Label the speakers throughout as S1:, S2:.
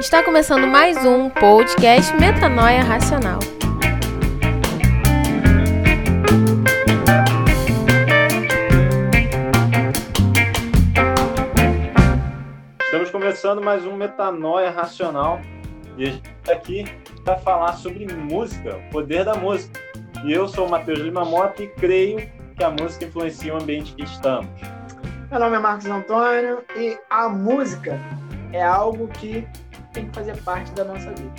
S1: Está começando mais um podcast Metanoia Racional.
S2: Estamos começando mais um Metanoia Racional e a gente está aqui para falar sobre música, o poder da música. E eu sou o Matheus Lima Mota e creio que a música influencia o ambiente que estamos.
S3: Meu nome é Marcos Antônio e a música é algo que tem que fazer parte da nossa vida.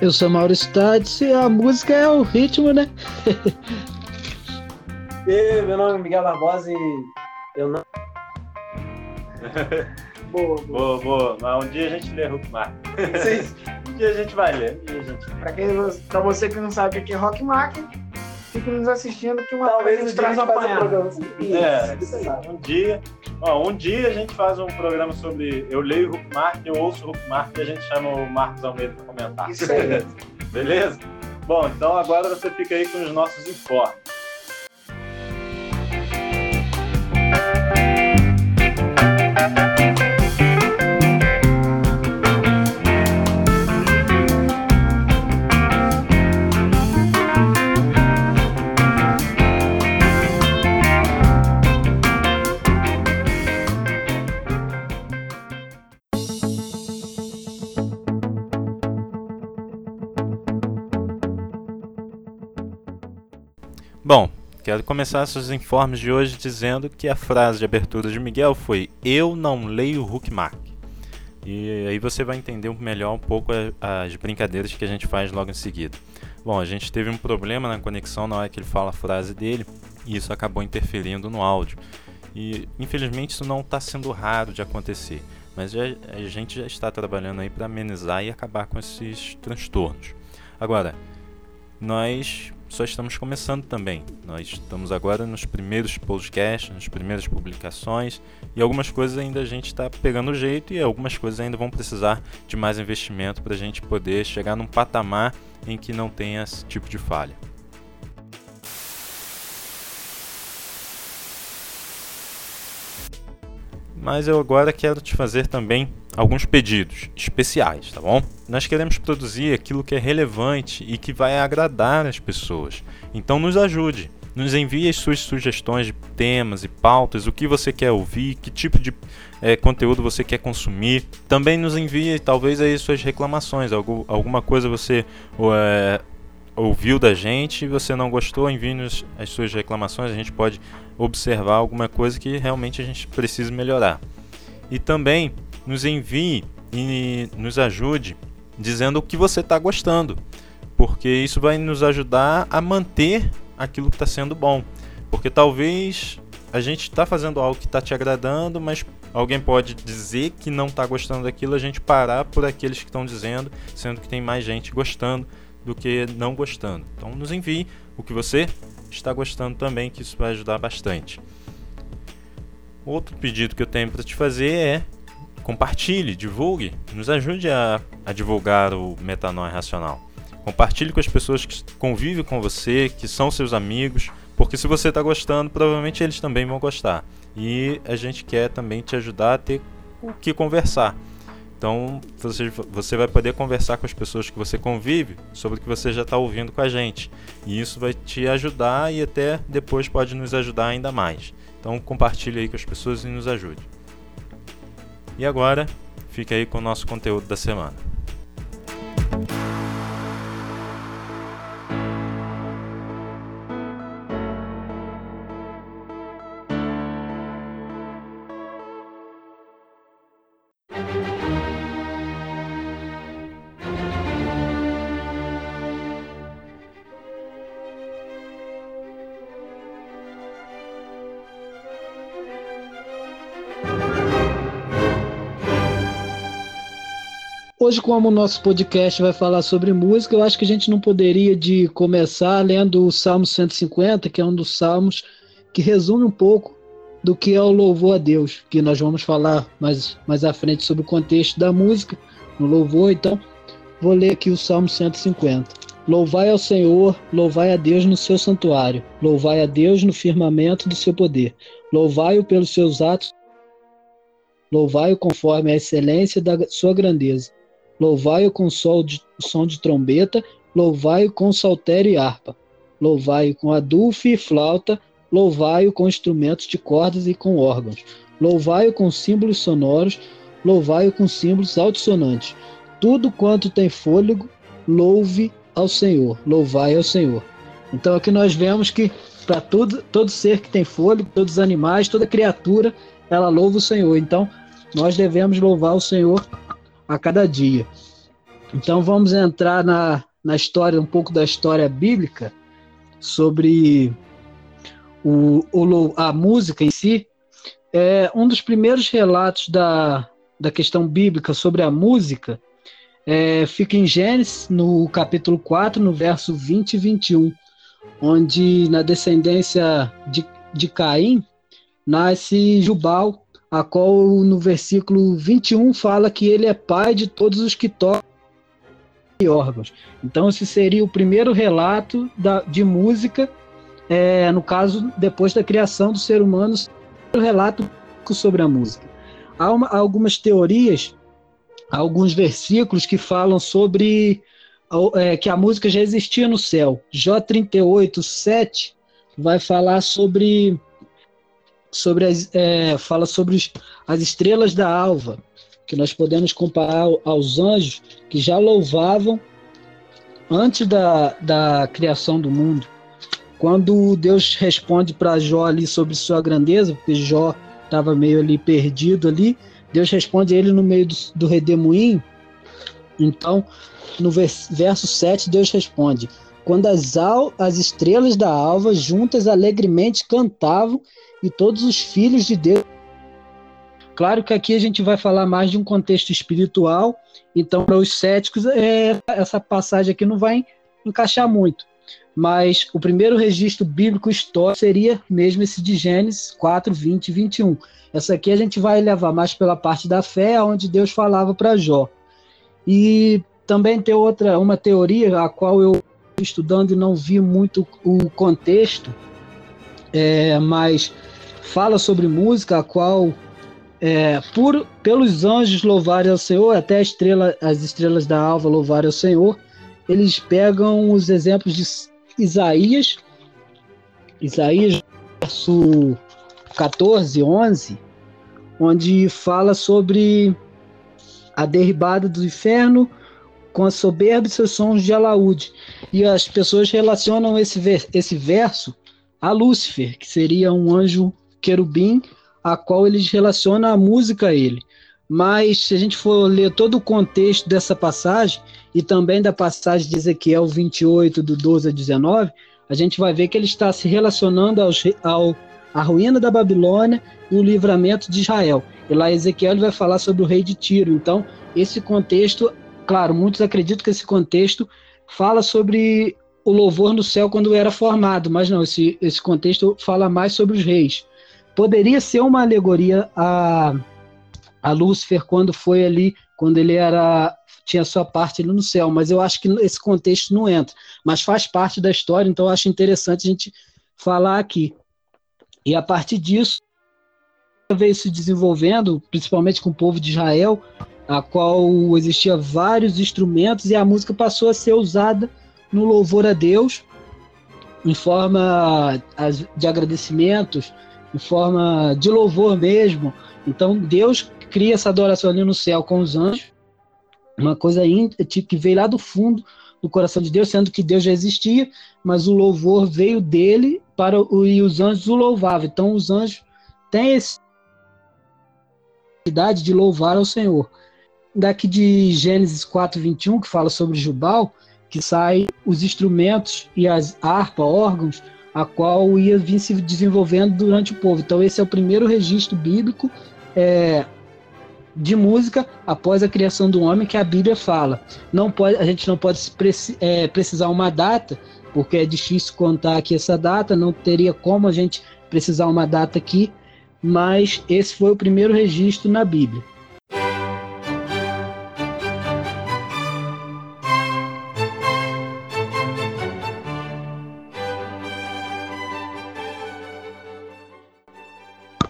S4: Eu sou Maurício Tades e a música é o ritmo, né?
S5: e, meu nome é Miguel Barbosa e eu não.
S2: boa, boa, boa. Mas um dia a gente lê Rock Mark. um dia a gente vai ler. Um dia a gente...
S3: Pra, quem, pra você que não sabe o que é Rock Mark, fique nos assistindo que uma
S5: Talvez nos traz uma apanhada.
S2: É, um dia, ó, um dia a gente faz um programa sobre eu leio Hulk Mark, eu ouço Hulk Mark e a gente chama o Marcos Almeida para comentar.
S3: Isso aí.
S2: Beleza? Bom, então agora você fica aí com os nossos informes. Bom, quero começar esses informes de hoje dizendo que a frase de abertura de Miguel foi Eu não leio Huckmark. E aí você vai entender melhor um pouco as brincadeiras que a gente faz logo em seguida. Bom, a gente teve um problema na conexão na hora que ele fala a frase dele e isso acabou interferindo no áudio. E infelizmente isso não está sendo raro de acontecer, mas já, a gente já está trabalhando aí para amenizar e acabar com esses transtornos. Agora, nós só estamos começando também. Nós estamos agora nos primeiros podcasts, nas primeiras publicações e algumas coisas ainda a gente está pegando jeito e algumas coisas ainda vão precisar de mais investimento para a gente poder chegar num patamar em que não tenha esse tipo de falha. Mas eu agora quero te fazer também alguns pedidos especiais, tá bom? Nós queremos produzir aquilo que é relevante e que vai agradar as pessoas. Então nos ajude. Nos envie as suas sugestões de temas e pautas, o que você quer ouvir, que tipo de é, conteúdo você quer consumir. Também nos envie talvez aí suas reclamações, alguma coisa você é, ouviu da gente e você não gostou, envie-nos as suas reclamações, a gente pode observar alguma coisa que realmente a gente precisa melhorar. E também nos envie e nos ajude dizendo o que você está gostando, porque isso vai nos ajudar a manter aquilo que está sendo bom. Porque talvez a gente está fazendo algo que está te agradando, mas alguém pode dizer que não está gostando daquilo, a gente parar por aqueles que estão dizendo, sendo que tem mais gente gostando do que não gostando. Então nos envie o que você está gostando também, que isso vai ajudar bastante. Outro pedido que eu tenho para te fazer é compartilhe, divulgue, nos ajude a, a divulgar o Metanoia Racional. Compartilhe com as pessoas que convivem com você, que são seus amigos, porque se você está gostando, provavelmente eles também vão gostar. E a gente quer também te ajudar a ter o que conversar. Então você, você vai poder conversar com as pessoas que você convive sobre o que você já está ouvindo com a gente. E isso vai te ajudar e até depois pode nos ajudar ainda mais. Então compartilhe aí com as pessoas e nos ajude. E agora, fique aí com o nosso conteúdo da semana.
S4: Hoje, como o nosso podcast vai falar sobre música, eu acho que a gente não poderia de começar lendo o Salmo 150, que é um dos salmos que resume um pouco do que é o louvor a Deus, que nós vamos falar mais, mais à frente sobre o contexto da música, no louvor. Então, vou ler aqui o Salmo 150. Louvai ao Senhor, louvai a Deus no seu santuário, louvai a Deus no firmamento do seu poder, louvai-o pelos seus atos Louvai-o conforme a excelência da sua grandeza. Louvai-o com som de, som de trombeta, louvai-o com saltério e harpa. Louvai-o com adulfe e flauta, louvai-o com instrumentos de cordas e com órgãos. Louvai-o com símbolos sonoros, louvai-o com símbolos altissonantes. Tudo quanto tem fôlego, louve ao Senhor, louvai ao Senhor. Então aqui nós vemos que para todo, todo ser que tem fôlego, todos os animais, toda criatura, ela louva o Senhor. Então nós devemos louvar o Senhor a cada dia. Então vamos entrar na, na história, um pouco da história bíblica sobre o, o, a música em si. É um dos primeiros relatos da, da questão bíblica sobre a música é, fica em Gênesis, no capítulo 4, no verso 20 e 21, onde na descendência de, de Caim nasce Jubal, a qual no versículo 21 fala que ele é pai de todos os que tocam órgãos. Então esse seria o primeiro relato da, de música, é, no caso, depois da criação do ser humano, o relato sobre a música. Há, uma, algumas teorias, alguns versículos que falam sobre é, que a música já existia no céu. Jó 38, 7 vai falar sobre sobre as, é, fala sobre os, as estrelas da alva, que nós podemos comparar aos anjos que já louvavam antes da, da criação do mundo. Quando Deus responde para Jó ali sobre sua grandeza, porque Jó estava meio ali perdido ali, Deus responde a ele no meio do, do redemoinho. Então, no verso 7, Deus responde: Quando as, al, as estrelas da alva juntas alegremente cantavam e todos os filhos de Deus. Claro que aqui a gente vai falar mais de um contexto espiritual, então para os céticos é, essa passagem aqui não vai encaixar muito. Mas o primeiro registro bíblico histórico seria mesmo esse de Gênesis 4, 20 e 21. Essa aqui a gente vai levar mais pela parte da fé, onde Deus falava para Jó. E também tem outra, uma teoria a qual eu estudando e não vi muito o contexto, é, mas fala sobre música, a qual é, por, pelos anjos louvarem ao Senhor, até estrela, as estrelas da alva louvarem ao Senhor, eles pegam os exemplos de Isaías, Isaías, verso 14, 11, onde fala sobre a derribada do inferno com a soberba e seus sons de alaúde. E as pessoas relacionam esse, ver, esse verso a Lúcifer, que seria um anjo querubim, a qual eles relacionam a música a ele. Mas se a gente for ler todo o contexto dessa passagem e também da passagem de Ezequiel 28, do 12 a 19, a gente vai ver que ele está se relacionando aos, ao a ruína da Babilônia e o livramento de Israel. E lá Ezequiel vai falar sobre o rei de Tiro. Então, esse contexto, claro, muitos acreditam que esse contexto fala sobre o louvor no céu quando era formado, mas não, esse, esse contexto fala mais sobre os reis. Poderia ser uma alegoria a, a Lúcifer quando foi ali, quando ele era tinha sua parte ali no céu, mas eu acho que esse contexto não entra, mas faz parte da história, então eu acho interessante a gente falar aqui. E a partir disso, veio se desenvolvendo, principalmente com o povo de Israel, a qual existia vários instrumentos e a música passou a ser usada no louvor a Deus, em forma de agradecimentos, em forma de louvor mesmo. Então Deus cria essa adoração ali no céu com os anjos, uma coisa que veio lá do fundo do coração de Deus, sendo que Deus já existia, mas o louvor veio dele para o, e os anjos o louvavam. Então os anjos têm essa idade de louvar ao Senhor. Daqui de Gênesis 4:21 que fala sobre Jubal, que sai os instrumentos e as harpa, órgãos, a qual ia vir se desenvolvendo durante o povo. Então esse é o primeiro registro bíblico é, de música após a criação do homem que a Bíblia fala. Não pode, a gente não pode é, precisar uma data, porque é difícil contar aqui essa data, não teria como a gente precisar uma data aqui, mas esse foi o primeiro registro na Bíblia.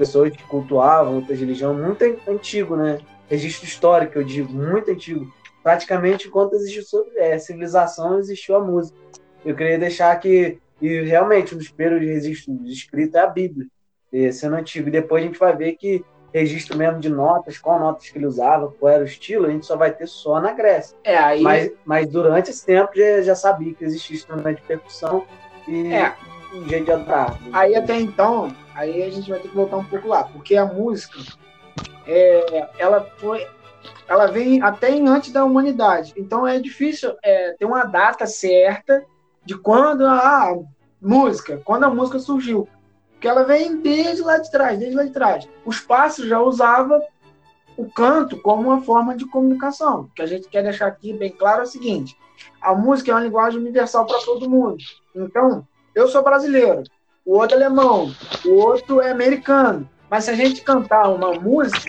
S5: Pessoas que cultuavam outras religiões, muito antigo, né? Registro histórico, eu digo, muito antigo. Praticamente enquanto existiu é, civilização, existiu a música. Eu queria deixar que, e realmente, um dos primeiros registros escritos é a Bíblia, sendo antigo. E depois a gente vai ver que registro mesmo de notas, qual notas que ele usava, qual era o estilo, a gente só vai ter só na Grécia.
S3: É, aí...
S5: mas, mas durante esse tempo já, já sabia que existia instrumento de percussão e
S3: é.
S5: Um jeito de andar.
S3: Aí até então, aí a gente vai ter que voltar um pouco lá, porque a música, é, ela foi, ela vem até em antes da humanidade. Então é difícil é, ter uma data certa de quando a música, quando a música surgiu que ela vem desde lá de trás, desde lá de trás. Os passos já usava o canto como uma forma de comunicação. O que a gente quer deixar aqui bem claro é o seguinte: a música é uma linguagem universal para todo mundo. Então, eu sou brasileiro, o outro é alemão, o outro é americano. Mas se a gente cantar uma música,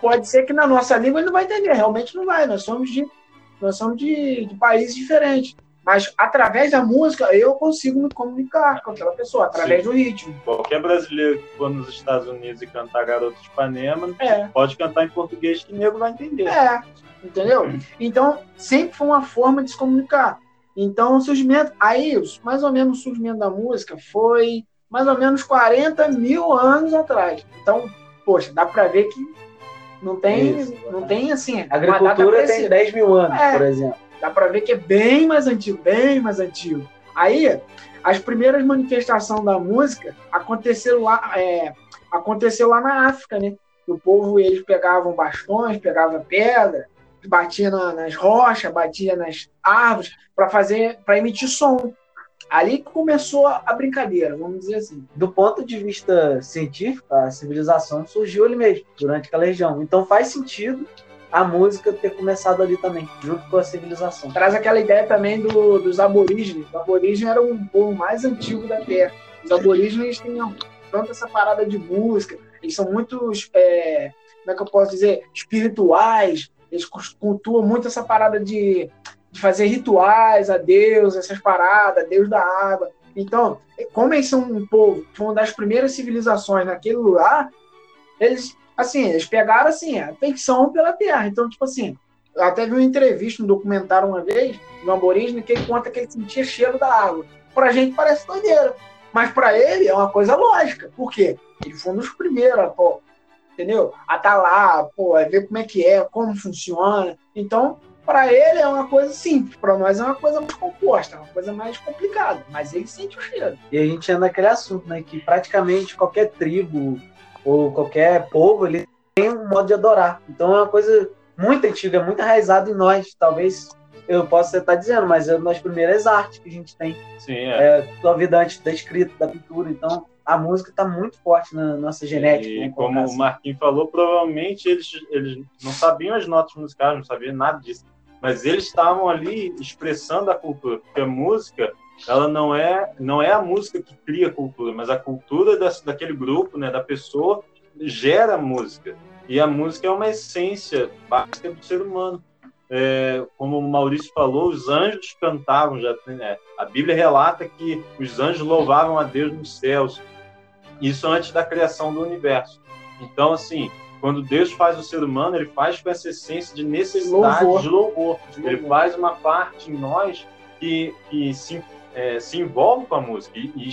S3: pode ser que na nossa língua ele não vai entender. Realmente não vai. Nós somos de, nós somos de, de países diferentes. Mas através da música eu consigo me comunicar com aquela pessoa, através Sim. do ritmo.
S6: Qualquer brasileiro que for nos Estados Unidos e cantar Garoto de Ipanema,
S3: é.
S6: pode cantar em português que o nego vai entender.
S3: É, entendeu? Então, sempre foi uma forma de se comunicar. Então, o surgimento, aí, mais ou menos o surgimento da música foi mais ou menos 40 mil anos atrás. Então, poxa, dá para ver que não tem, Isso. não tem assim.
S5: A agricultura tem 10 mil anos, é. por exemplo.
S3: Dá para ver que é bem mais antigo, bem mais antigo. Aí, as primeiras manifestações da música aconteceram lá, é, aconteceu lá na África, né? O povo, eles pegavam bastões, pegavam pedra, batia na, nas rochas, batia nas árvores para fazer, para emitir som. Ali que começou a brincadeira, vamos dizer assim.
S5: Do ponto de vista científico, a civilização surgiu ali mesmo, durante aquela região. Então faz sentido a música ter começado ali também, junto com a civilização.
S3: Traz aquela ideia também do, dos aborígenes. Os aborígenes eram um povo mais antigo da Terra. Os aborígenes tinham tanto essa parada de música, eles são muito, é, como é que eu posso dizer, espirituais, eles cultuam muito essa parada de, de fazer rituais a Deus, essas paradas, Deus da água. Então, como eles são um povo, foi uma das primeiras civilizações naquele lugar, eles assim, eles pegaram assim, a feição pela terra. Então, tipo assim, eu até vi uma entrevista, um documentário uma vez, de um aborígene, que ele conta que ele sentia cheiro da água. Pra gente parece doideira. Mas para ele é uma coisa lógica. Por quê? Ele foi um dos primeiros, pô, entendeu? A tá lá, pô, a ver como é que é, como funciona. Então, para ele é uma coisa simples, para nós é uma coisa mais composta, uma coisa mais complicada, mas ele sente o cheiro.
S5: E a gente anda naquele assunto, né, que praticamente qualquer tribo, ou qualquer povo, ele tem um modo de adorar. Então é uma coisa muito antiga, muito enraizada em nós. Talvez eu possa estar dizendo, mas é uma das primeiras artes que a gente tem.
S6: Sim, é.
S5: é vida antes da escrita, da pintura. Então a música está muito forte na nossa genética.
S6: E como assim. o Marquinhos falou, provavelmente eles, eles não sabiam as notas musicais, não sabiam nada disso. Mas eles estavam ali expressando a cultura, porque a música ela não é não é a música que cria a cultura, mas a cultura das, daquele grupo, né, da pessoa gera música. E a música é uma essência básica do ser humano. É, como o Maurício falou, os anjos cantavam já. Né? A Bíblia relata que os anjos louvavam a Deus nos céus. Isso antes da criação do universo. Então, assim, quando Deus faz o ser humano, ele faz com essa essência de necessidade louvor. de louvor. Ele faz uma parte em nós que, que se é, se envolve com a música e, e,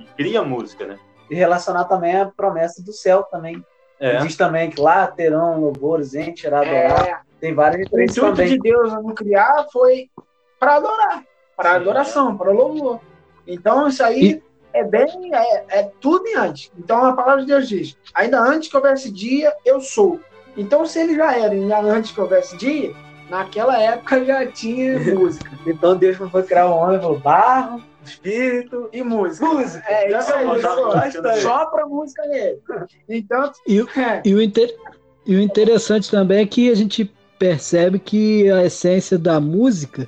S6: e, cria música, né?
S5: E relacionar também a promessa do céu também. É. Diz também que lá terão louvores, irá adorar. É. Tem várias
S3: referências também. O intuito de Deus não criar foi para adorar, para adoração, para louvor. Então isso aí e... é bem, é, é tudo em antes. Então a palavra de Deus diz, ainda antes que houvesse dia, eu sou. Então se ele já era, ainda antes que houvesse dia, naquela época já tinha música.
S5: então Deus foi criar o homem, falou barro, espírito
S3: e música.
S5: Música.
S3: É, isso aí, só, só pra música nele. Então,
S4: e, é. e, o inter... e o interessante também é que a gente percebe que a essência da música,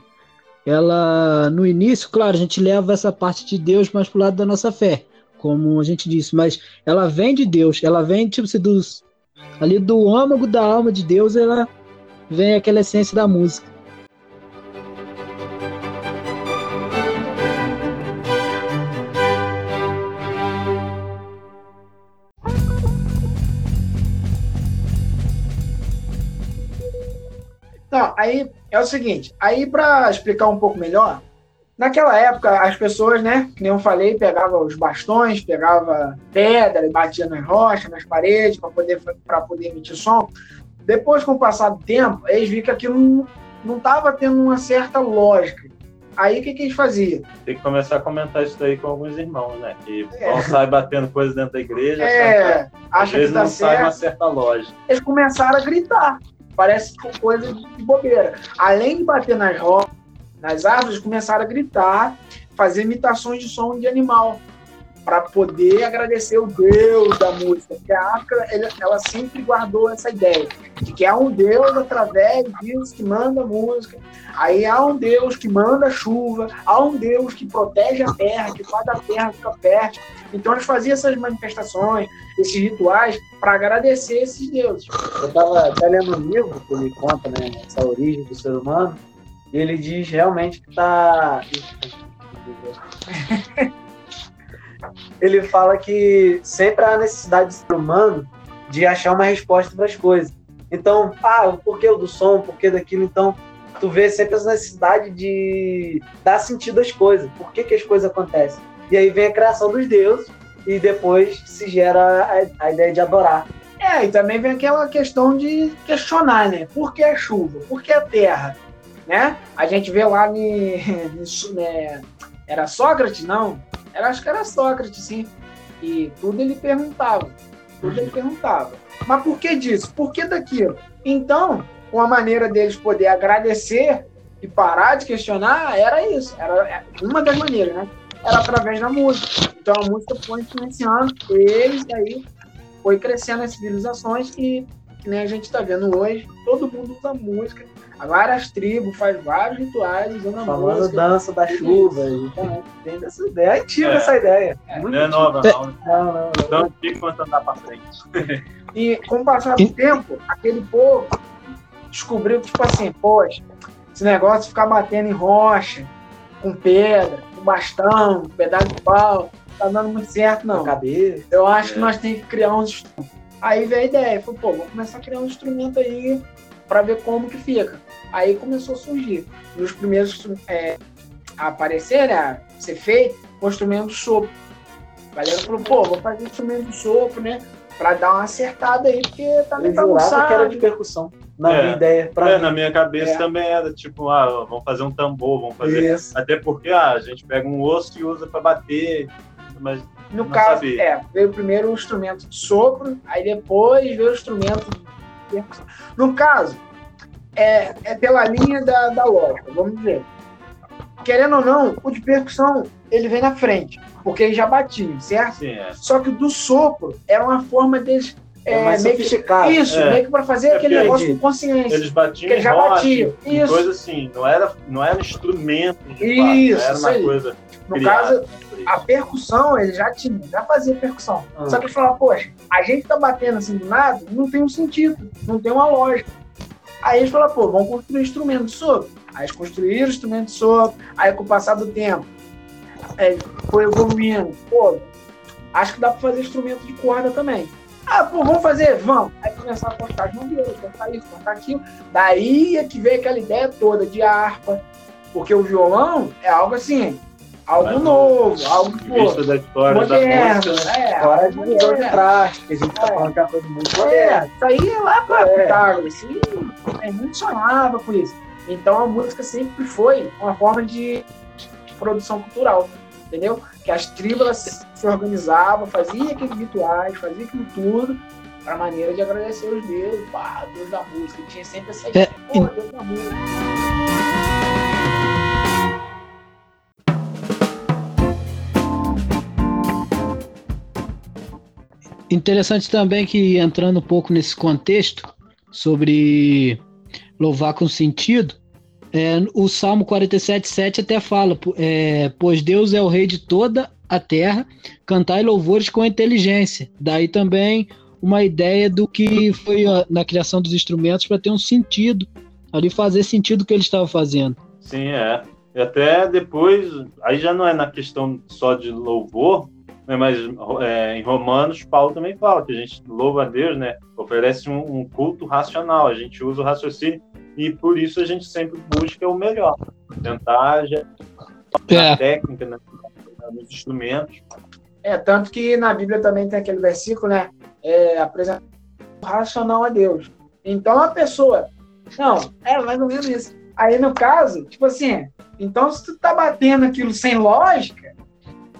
S4: ela, no início, claro, a gente leva essa parte de Deus mais pro lado da nossa fé, como a gente disse, mas ela vem de Deus, ela vem, tipo, dos, ali do âmago da alma de Deus, ela vem aquela essência da música.
S3: Aí é o seguinte, aí para explicar um pouco melhor, naquela época as pessoas, né, que nem eu falei, pegavam os bastões, pegava pedra e batia nas rochas, nas paredes para poder para poder emitir som. Depois, com o passar do tempo, eles viram que aquilo não estava tendo uma certa lógica. Aí o que, que eles faziam?
S2: Tem que começar a comentar isso daí com alguns irmãos, né? Que é. vão sair batendo coisa dentro da igreja.
S3: É,
S2: às vezes não certo. sai uma certa lógica.
S3: Eles começaram a gritar. Parece coisa de bobeira. Além de bater nas rodas, nas árvores, começaram a gritar, fazer imitações de som de animal para poder agradecer o Deus da música. Porque a África ela sempre guardou essa ideia de que há um Deus através disso que manda música. Aí há um Deus que manda chuva, há um Deus que protege a terra, que faz a terra ficar perto. Então eles faziam essas manifestações, esses rituais, para agradecer esses deuses.
S5: Eu estava até lendo um livro que ele conta né, essa origem do ser humano, e ele diz realmente que está. ele fala que sempre há necessidade do ser humano de achar uma resposta para as coisas. Então, ah, o porquê do som, o porquê daquilo, então tu vê sempre essa necessidade de dar sentido às coisas. Por que, que as coisas acontecem? E aí vem a criação dos deuses e depois se gera a, a ideia de adorar.
S3: É, e também vem aquela questão de questionar, né? Por que a chuva? Por que a terra? Né? A gente vê lá ne, né, era Sócrates, não? Era, acho que era Sócrates, sim. E tudo ele perguntava. Tudo ele perguntava. Mas por que disso? Por que daquilo? Então, uma maneira deles poder agradecer e parar de questionar era isso. Era é, uma das maneiras, né? Era através da música. Então a música foi influenciando eles, e aí foi crescendo as civilizações e que nem a gente está vendo hoje, todo mundo usa música. Várias tribos faz vários rituais usando a
S5: Falando
S3: música.
S5: dança da chuva. Tem essa ideia. É antiga é. essa ideia.
S2: É. Não é nova, não. Não, não. Então antigo quanto andar para frente.
S3: E com o passar do tempo, aquele povo descobriu que, tipo assim, poxa, esse negócio de ficar batendo em rocha, com pedra, com bastão, com pedaço de pau, tá dando muito certo, não.
S5: Cabeça.
S3: Eu acho é. que nós temos que criar uns. Aí veio a ideia, falou, pô, vamos começar a criar um instrumento aí para ver como que fica. Aí começou a surgir. Os primeiros é, a aparecer, né, a ser feito, com o instrumento de sopro. A galera falou, pô, vou fazer instrumento de sopro, né? Pra dar uma acertada aí, porque tá meio bagunçado.
S5: que era de percussão na
S2: é,
S5: minha ideia.
S2: Pra é, mim. na minha cabeça é. também era tipo, ah, vamos fazer um tambor, vamos fazer. Isso. Até porque ah, a gente pega um osso e usa para bater, mas.
S3: No caso, sabia. é, veio primeiro o instrumento de sopro, aí depois veio o instrumento de percussão. No caso, é, é pela linha da, da lógica, vamos dizer. Querendo ou não, o de percussão ele vem na frente, porque ele já batia, certo?
S2: Sim, é.
S3: Só que o do sopro era uma forma deles
S5: é, mais meio.
S3: Que, isso, é. meio que para fazer é aquele negócio com consciência.
S2: Eles batiam que já batiam. Isso. Coisa assim, não era, não era instrumento de
S3: isso,
S2: fato, era uma
S3: aí.
S2: coisa.
S3: No caso, a percussão, ele já tinha, já fazia percussão. Ah. Só que ele falava, poxa, a gente tá batendo assim do nada, não tem um sentido, não tem uma lógica. Aí eles falaram, pô, vamos construir um instrumento de sopro. Aí eles construíram instrumento de sopro, aí com o passar do tempo, é, foi evoluindo. Pô, acho que dá para fazer instrumento de corda também. Ah, pô, vamos fazer? Vamos. Aí começaram a cortar as mangueiras, cortar isso, cortar aquilo. Daí é que veio aquela ideia toda de harpa. Porque o violão é algo assim, algo Mas, novo, algo pô,
S2: da história
S3: moderno.
S2: Da
S3: música, é,
S5: Agora é divisão de traste, que a gente tá é. falando que é coisa muito moderna.
S3: É, isso aí é lá pra é. Pitágoras, assim, é, muito sonhava com isso. Então a música sempre foi uma forma de produção cultural entendeu? Que as tribos se organizavam, faziam aqueles rituais, faziam aquilo tudo, para maneira de agradecer os deuses, pá, Deus da música. Tinha sempre essa ideia, é, pô, Deus da música.
S4: Interessante também que entrando um pouco nesse contexto sobre louvar com sentido, é, o Salmo 47,7 até fala: é, Pois Deus é o rei de toda a terra, cantai louvores com inteligência. Daí também uma ideia do que foi na criação dos instrumentos para ter um sentido, ali fazer sentido o que ele estava fazendo.
S2: Sim, é. E até depois, aí já não é na questão só de louvor, né, mas é, em Romanos, Paulo também fala que a gente louva a Deus, né? Oferece um, um culto racional, a gente usa o raciocínio
S6: e por isso a gente sempre busca o melhor, tentar
S4: É.
S6: a técnica, né, nos instrumentos.
S3: É, tanto que na Bíblia também tem aquele versículo, né? É, apresentar o racional a Deus. Então a pessoa. Não, é mais ou menos isso. Aí no caso, tipo assim, então se tu tá batendo aquilo sem lógica.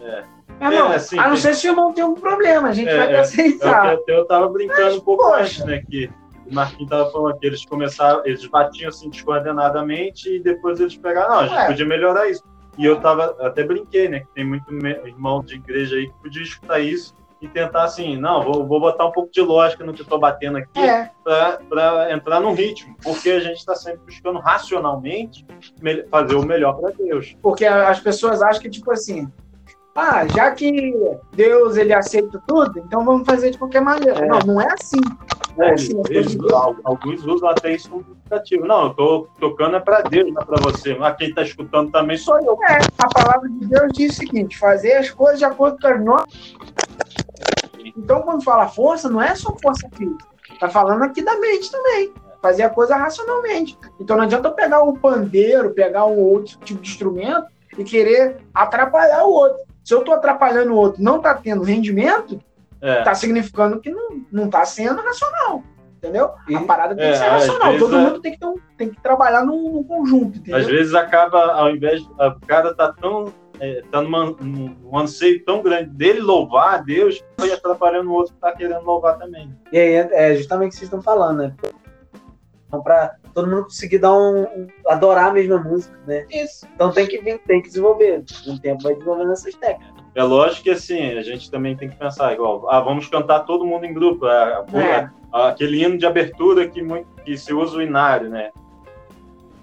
S6: É.
S3: Irmão,
S6: É, assim,
S3: a não ser se o irmão tem algum problema, a gente
S6: É,
S3: vai
S6: é,
S3: aceitar.
S6: Eu, eu, eu tava brincando um pouco
S3: poxa.
S6: antes, né? Que o Marquinhos tava falando que eles começaram, eles batiam assim descoordenadamente e depois eles pegaram, não, a gente
S3: Ué.
S6: podia melhorar isso. E eu tava, até brinquei, né? Que tem muito irmão de igreja aí que podia escutar isso e tentar assim, não, vou, vou botar um pouco de lógica no que eu tô batendo aqui
S3: É,
S6: pra entrar no ritmo, porque a gente tá sempre buscando racionalmente me- fazer o melhor para Deus.
S3: porque as pessoas acham que, tipo assim, ah, já que Deus ele aceita tudo, então vamos fazer de qualquer maneira.
S6: É.
S3: Não, não é assim.
S6: É,
S3: É,
S6: eles-
S3: sim,
S6: eles-
S3: eu-
S6: al- alguns usam até isso como justificativo. Não, eu tô tocando é para Deus, não é para você. Mas quem tá escutando também sou eu.
S3: É, a palavra de Deus diz o seguinte: fazer as coisas de acordo com as nossas. Então, quando fala força, não é só força física. Tá falando aqui da mente também. Fazer a coisa racionalmente. Então, não adianta eu pegar um pandeiro, pegar um outro tipo de instrumento e querer atrapalhar o outro. Se eu tô atrapalhando o outro não tá tendo rendimento,
S6: É,
S3: tá significando que não, não tá sendo racional. Entendeu?
S5: E-
S3: a parada tem
S6: é,
S3: que ser racional. Todo
S6: é-
S3: mundo tem que, ter um- tem que trabalhar num, num conjunto, entendeu?
S6: às vezes acaba, ao invés de. O cara tá tão. É, tá numa, num num anseio tão grande dele louvar a Deus, que vai atrapalhando o outro que tá querendo louvar também.
S5: E aí é justamente o que vocês estão falando, né? Então, pra todo mundo conseguir dar um, um- adorar a mesma música, né?
S3: Isso.
S5: Então tem que vir, tem que desenvolver. Um tempo vai desenvolvendo essas técnicas.
S6: É lógico que assim, a gente também tem que pensar igual, ah, vamos cantar todo mundo em grupo.
S3: É.
S6: ah, aquele hino de abertura que, muito, que se usa o inário, né?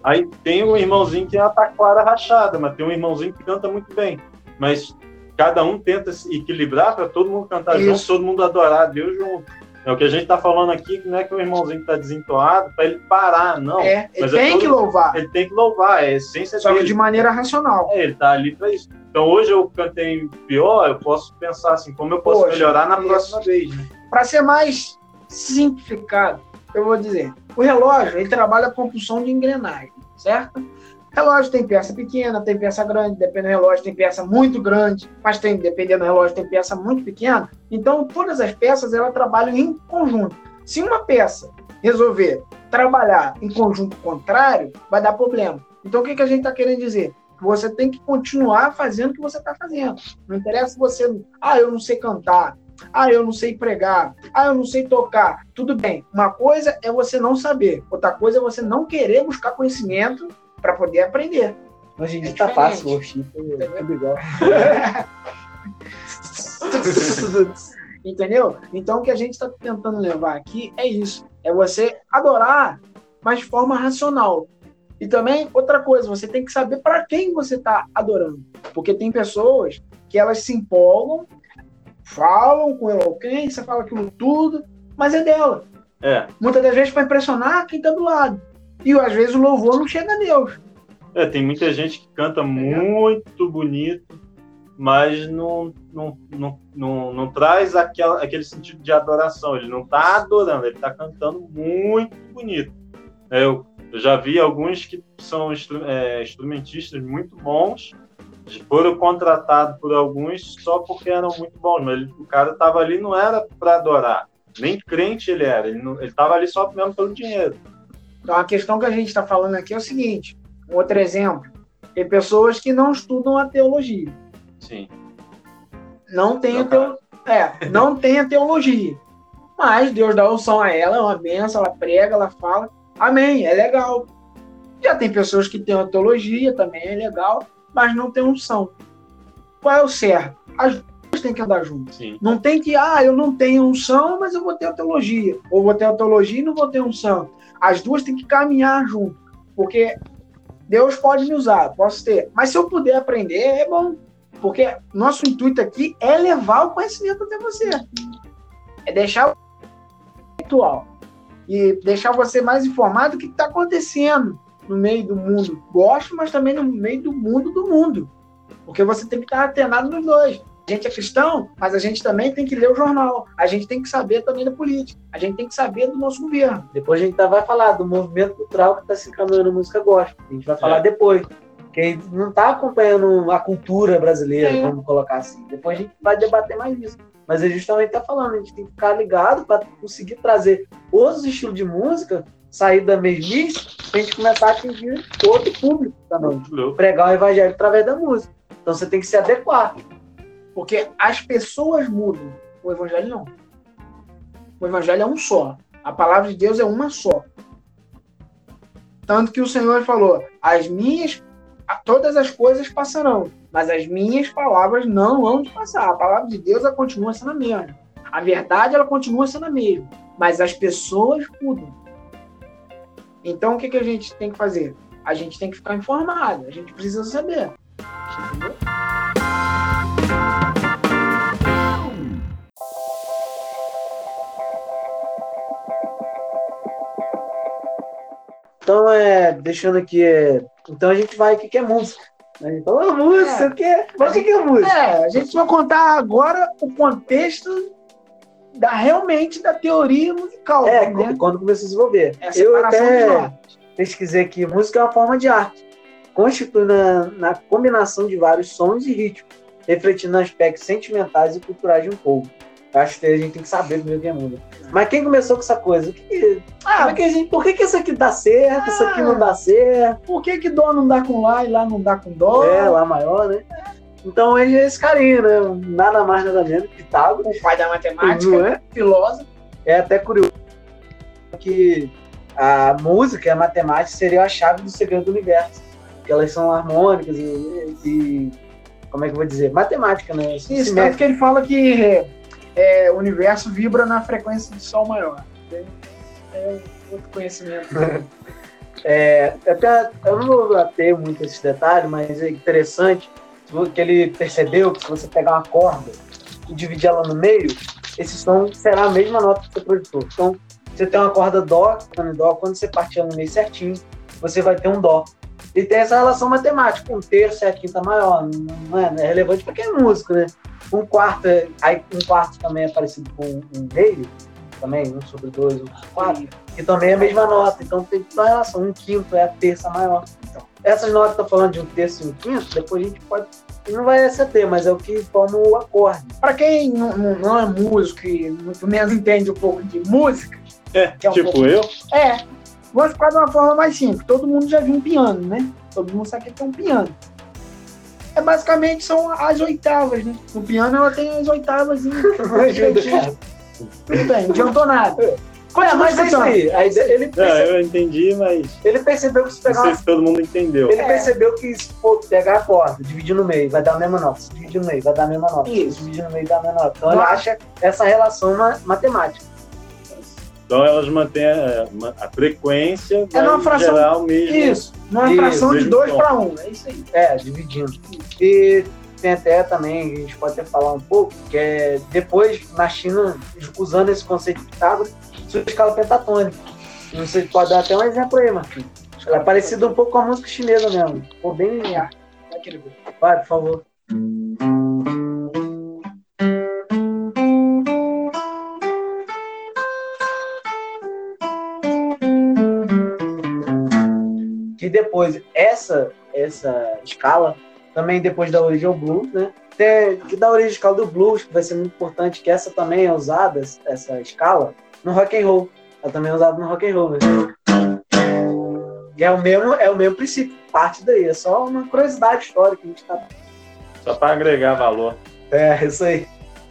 S6: Aí tem um irmãozinho que é uma taquara rachada, mas tem um irmãozinho que canta muito bem. Mas cada um tenta se equilibrar para todo mundo cantar
S3: Isso.
S6: junto, todo mundo adorar a Deus junto. É o que a gente está falando aqui, que não é que o irmãozinho está desentoado para ele parar, não.
S3: É, ele
S6: Mas é
S3: tem
S6: todo-
S3: que louvar.
S6: Ele tem que louvar, é a essência
S3: Só que
S6: dele.
S3: de maneira racional.
S6: É, ele tá ali para isso. Então hoje eu cantei pior, eu posso pensar assim, como eu posso
S3: Poxa,
S6: melhorar na próxima vez, né?
S3: Para ser mais simplificado, eu vou dizer: o relógio ele trabalha com pulsão de engrenagem, certo? Relógio tem peça pequena, tem peça grande, dependendo do relógio tem peça muito grande, mas tem, dependendo do relógio tem peça muito pequena. Então todas as peças elas trabalham em conjunto. Se uma peça resolver trabalhar em conjunto contrário, vai dar problema. Então o que, que a gente está querendo dizer? Você tem que continuar fazendo o que você está fazendo. Não interessa você, ah, eu não sei cantar, ah, eu não sei pregar. Ah, eu não sei tocar. Tudo bem. Uma coisa é você não saber. Outra coisa é você não querer buscar conhecimento para poder aprender.
S5: Hoje em
S3: É
S5: dia tá
S3: diferente.
S5: fácil, worship, é tudo igual.
S3: Entendeu? Então o que a gente está tentando levar aqui é isso. É você adorar, mas de forma racional. E também, outra coisa, você tem que saber para quem você está adorando. Porque tem pessoas que elas se empolgam, falam com eloquência, falam aquilo tudo, mas é dela.
S6: É,
S3: Muitas das vezes para impressionar quem está do lado. E às vezes o louvor não chega a Deus.
S6: é, tem muita gente que canta muito bonito, mas não, não, não, não, não traz aquela, aquele sentido de adoração. Ele não está adorando, ele está cantando muito bonito. É, Eu, eu já vi alguns que são é, instrumentistas muito bons, foram contratados por alguns só porque eram muito bons, mas ele- o cara estava ali não era para adorar, nem crente ele era, ele estava ali só mesmo pelo dinheiro.
S3: Então a questão que a gente está falando aqui é o seguinte: um outro exemplo. Tem pessoas que não estudam a teologia.
S6: Sim.
S3: Não tem, a
S6: Não,
S3: teo... é, não tem a teologia. Mas Deus dá unção a ela, é uma benção, ela prega, ela fala. Amém, é legal. Já tem pessoas que têm a teologia, também é legal, mas não tem unção. Qual é o certo? As duas têm que andar juntas.
S6: Sim.
S3: Não tem que, ah, eu não tenho unção, mas eu vou ter a teologia. Ou vou ter a teologia e não vou ter unção. As duas têm que caminhar junto. Porque Deus pode me usar, posso ter. Mas se eu puder aprender, é bom. Porque nosso intuito aqui é levar o conhecimento até você. É deixar o intelectual. E deixar você mais informado do que está acontecendo no meio do mundo. Gosto, mas também no meio do mundo do mundo. Porque você tem que estar atenado nos dois. A gente é cristão, mas a gente também tem que ler o jornal. A gente tem que saber também da política. A gente tem que saber do nosso governo.
S5: Depois a gente tá- vai falar do movimento cultural que está se encaminhando a música gospel. A gente vai falar
S2: É.
S5: depois. Quem não está acompanhando a cultura brasileira,
S3: É.
S5: vamos colocar assim. Depois a gente vai debater mais isso. Mas é justamente está falando, a gente tem que ficar ligado para conseguir trazer outros estilos de música, sair da mesmice, para a gente começar a atingir outro público também. Pregar o evangelho através da música. Então você tem que se adequar.
S3: Porque as pessoas mudam. O evangelho não. O evangelho é um só. A palavra de Deus é uma só. Tanto que o Senhor falou: as minhas, todas as coisas passarão, mas as minhas palavras não vão passar. A palavra de Deus ela continua sendo a mesma. A verdade ela continua sendo a mesma, mas as pessoas mudam. Então o que, que a gente tem que fazer? A gente tem que ficar informado. A gente precisa saber. Entendeu?
S5: Então, é, deixando aqui, é, então a gente vai, o que, que é música? A gente fala, "Ah, música,
S3: É.
S5: o que é? Mas o que, que é música?
S3: É, a gente vai contar agora o contexto da realmente da teoria musical.
S5: É,
S3: né?
S5: quando- começou a se desenvolver.
S3: É a
S5: Eu até pesquisei que música é uma forma de arte. Constitui na, na combinação de vários sons e ritmos, refletindo aspectos sentimentais e culturais de um povo. Acho que a gente tem que saber primeiro o que é música. Mas quem começou com essa coisa? Que,
S3: Ah,
S5: é que gente, por que, que isso aqui dá certo, isso aqui
S3: Ah.
S5: não dá certo?
S3: por que, que dó não dá com lá e lá não dá com dó?
S5: É, lá maior, né? Então ele é esse carinha, né? Nada mais, nada menos, Pitágoras.
S3: O pai da matemática,
S5: Não é?
S3: filósofo.
S5: É até curioso que a música e a matemática seriam a chave do segredo do universo. Porque elas são harmônicas e, e- como é que eu vou dizer? Matemática, né?
S3: Isso,
S5: Se
S3: tanto que ele fala que é, o universo vibra na frequência do sol maior. É, é outro conhecimento.
S5: É, até, eu não vou bater muito esses detalhes, mas é interessante que ele percebeu que se você pegar uma corda e dividir ela no meio, esse som será a mesma nota que você projetou. Então, você tem uma corda dó, em dó, quando você partir ela no meio certinho, você vai ter um dó. E tem essa relação matemática, um terço é a quinta maior, não é, não é relevante para quem é músico, né? Um quarto, é- aí um quarto também é parecido com um meio, também, um sobre dois, um sobre quatro, que também é a mesma nota, então tem toda relação, um quinto é a terça maior. Então, essas notas que eu tô falando de um terço e um quinto, depois a gente pode, não vai ser ter, mas é o que forma o acorde.
S3: Para quem não, não- é músico e muito menos entende um pouco de música,
S2: É,
S3: é um
S2: tipo
S3: pouco-
S2: eu,
S3: É, vamos ficar de uma forma mais simples. Todo mundo já viu um piano, né? Todo mundo sabe que é um piano. É basicamente são as oitavas, né? No piano ela tem as oitavas.
S5: Ajuda, cara.
S3: Tudo bem, não adiantou nada.
S5: É, mas é isso aí. A ideia- ele,
S2: não,
S5: perce-
S2: eu entendi, mas
S5: ele percebeu que se
S2: não
S5: pegar
S2: sei
S5: uma
S2: se todo mundo entendeu.
S5: Ele
S3: É.
S5: percebeu que se pegar a corda, dividir no meio, vai dar a mesma nota. Se dividir no meio, vai dar a mesma nota.
S3: Isso.
S5: Se dividir no meio, dá a mesma nota. Então ele acha essa relação ma- matemática.
S2: Então elas mantêm a, a frequência,
S3: É numa fração-
S2: gerar o mesmo.
S3: Isso, numa
S5: Isso,
S3: fração de
S2: mesmo
S3: 2
S2: tom.
S3: para 1. Um, é isso aí.
S5: É, dividindo. E tem até também, a gente pode até falar um pouco, que é depois, na China, usando esse conceito de Pitágoras, surge a escala pentatônica. Não sei, pode dar até um exemplo aí, Marquinhos. Ela é parecida um pouco com a música chinesa mesmo. Ficou bem. Vai, por favor. Depois, essa, essa escala, também depois da origem ao blues, né? Tem, que da origem escala do blues, que vai ser muito importante, que essa também é usada, essa escala, no rock and roll. Ela também é usada no rock and roll, né? E é o mesmo, é o mesmo princípio, parte daí. É só uma curiosidade histórica que a gente tá
S2: Só para agregar valor.
S5: é, isso aí.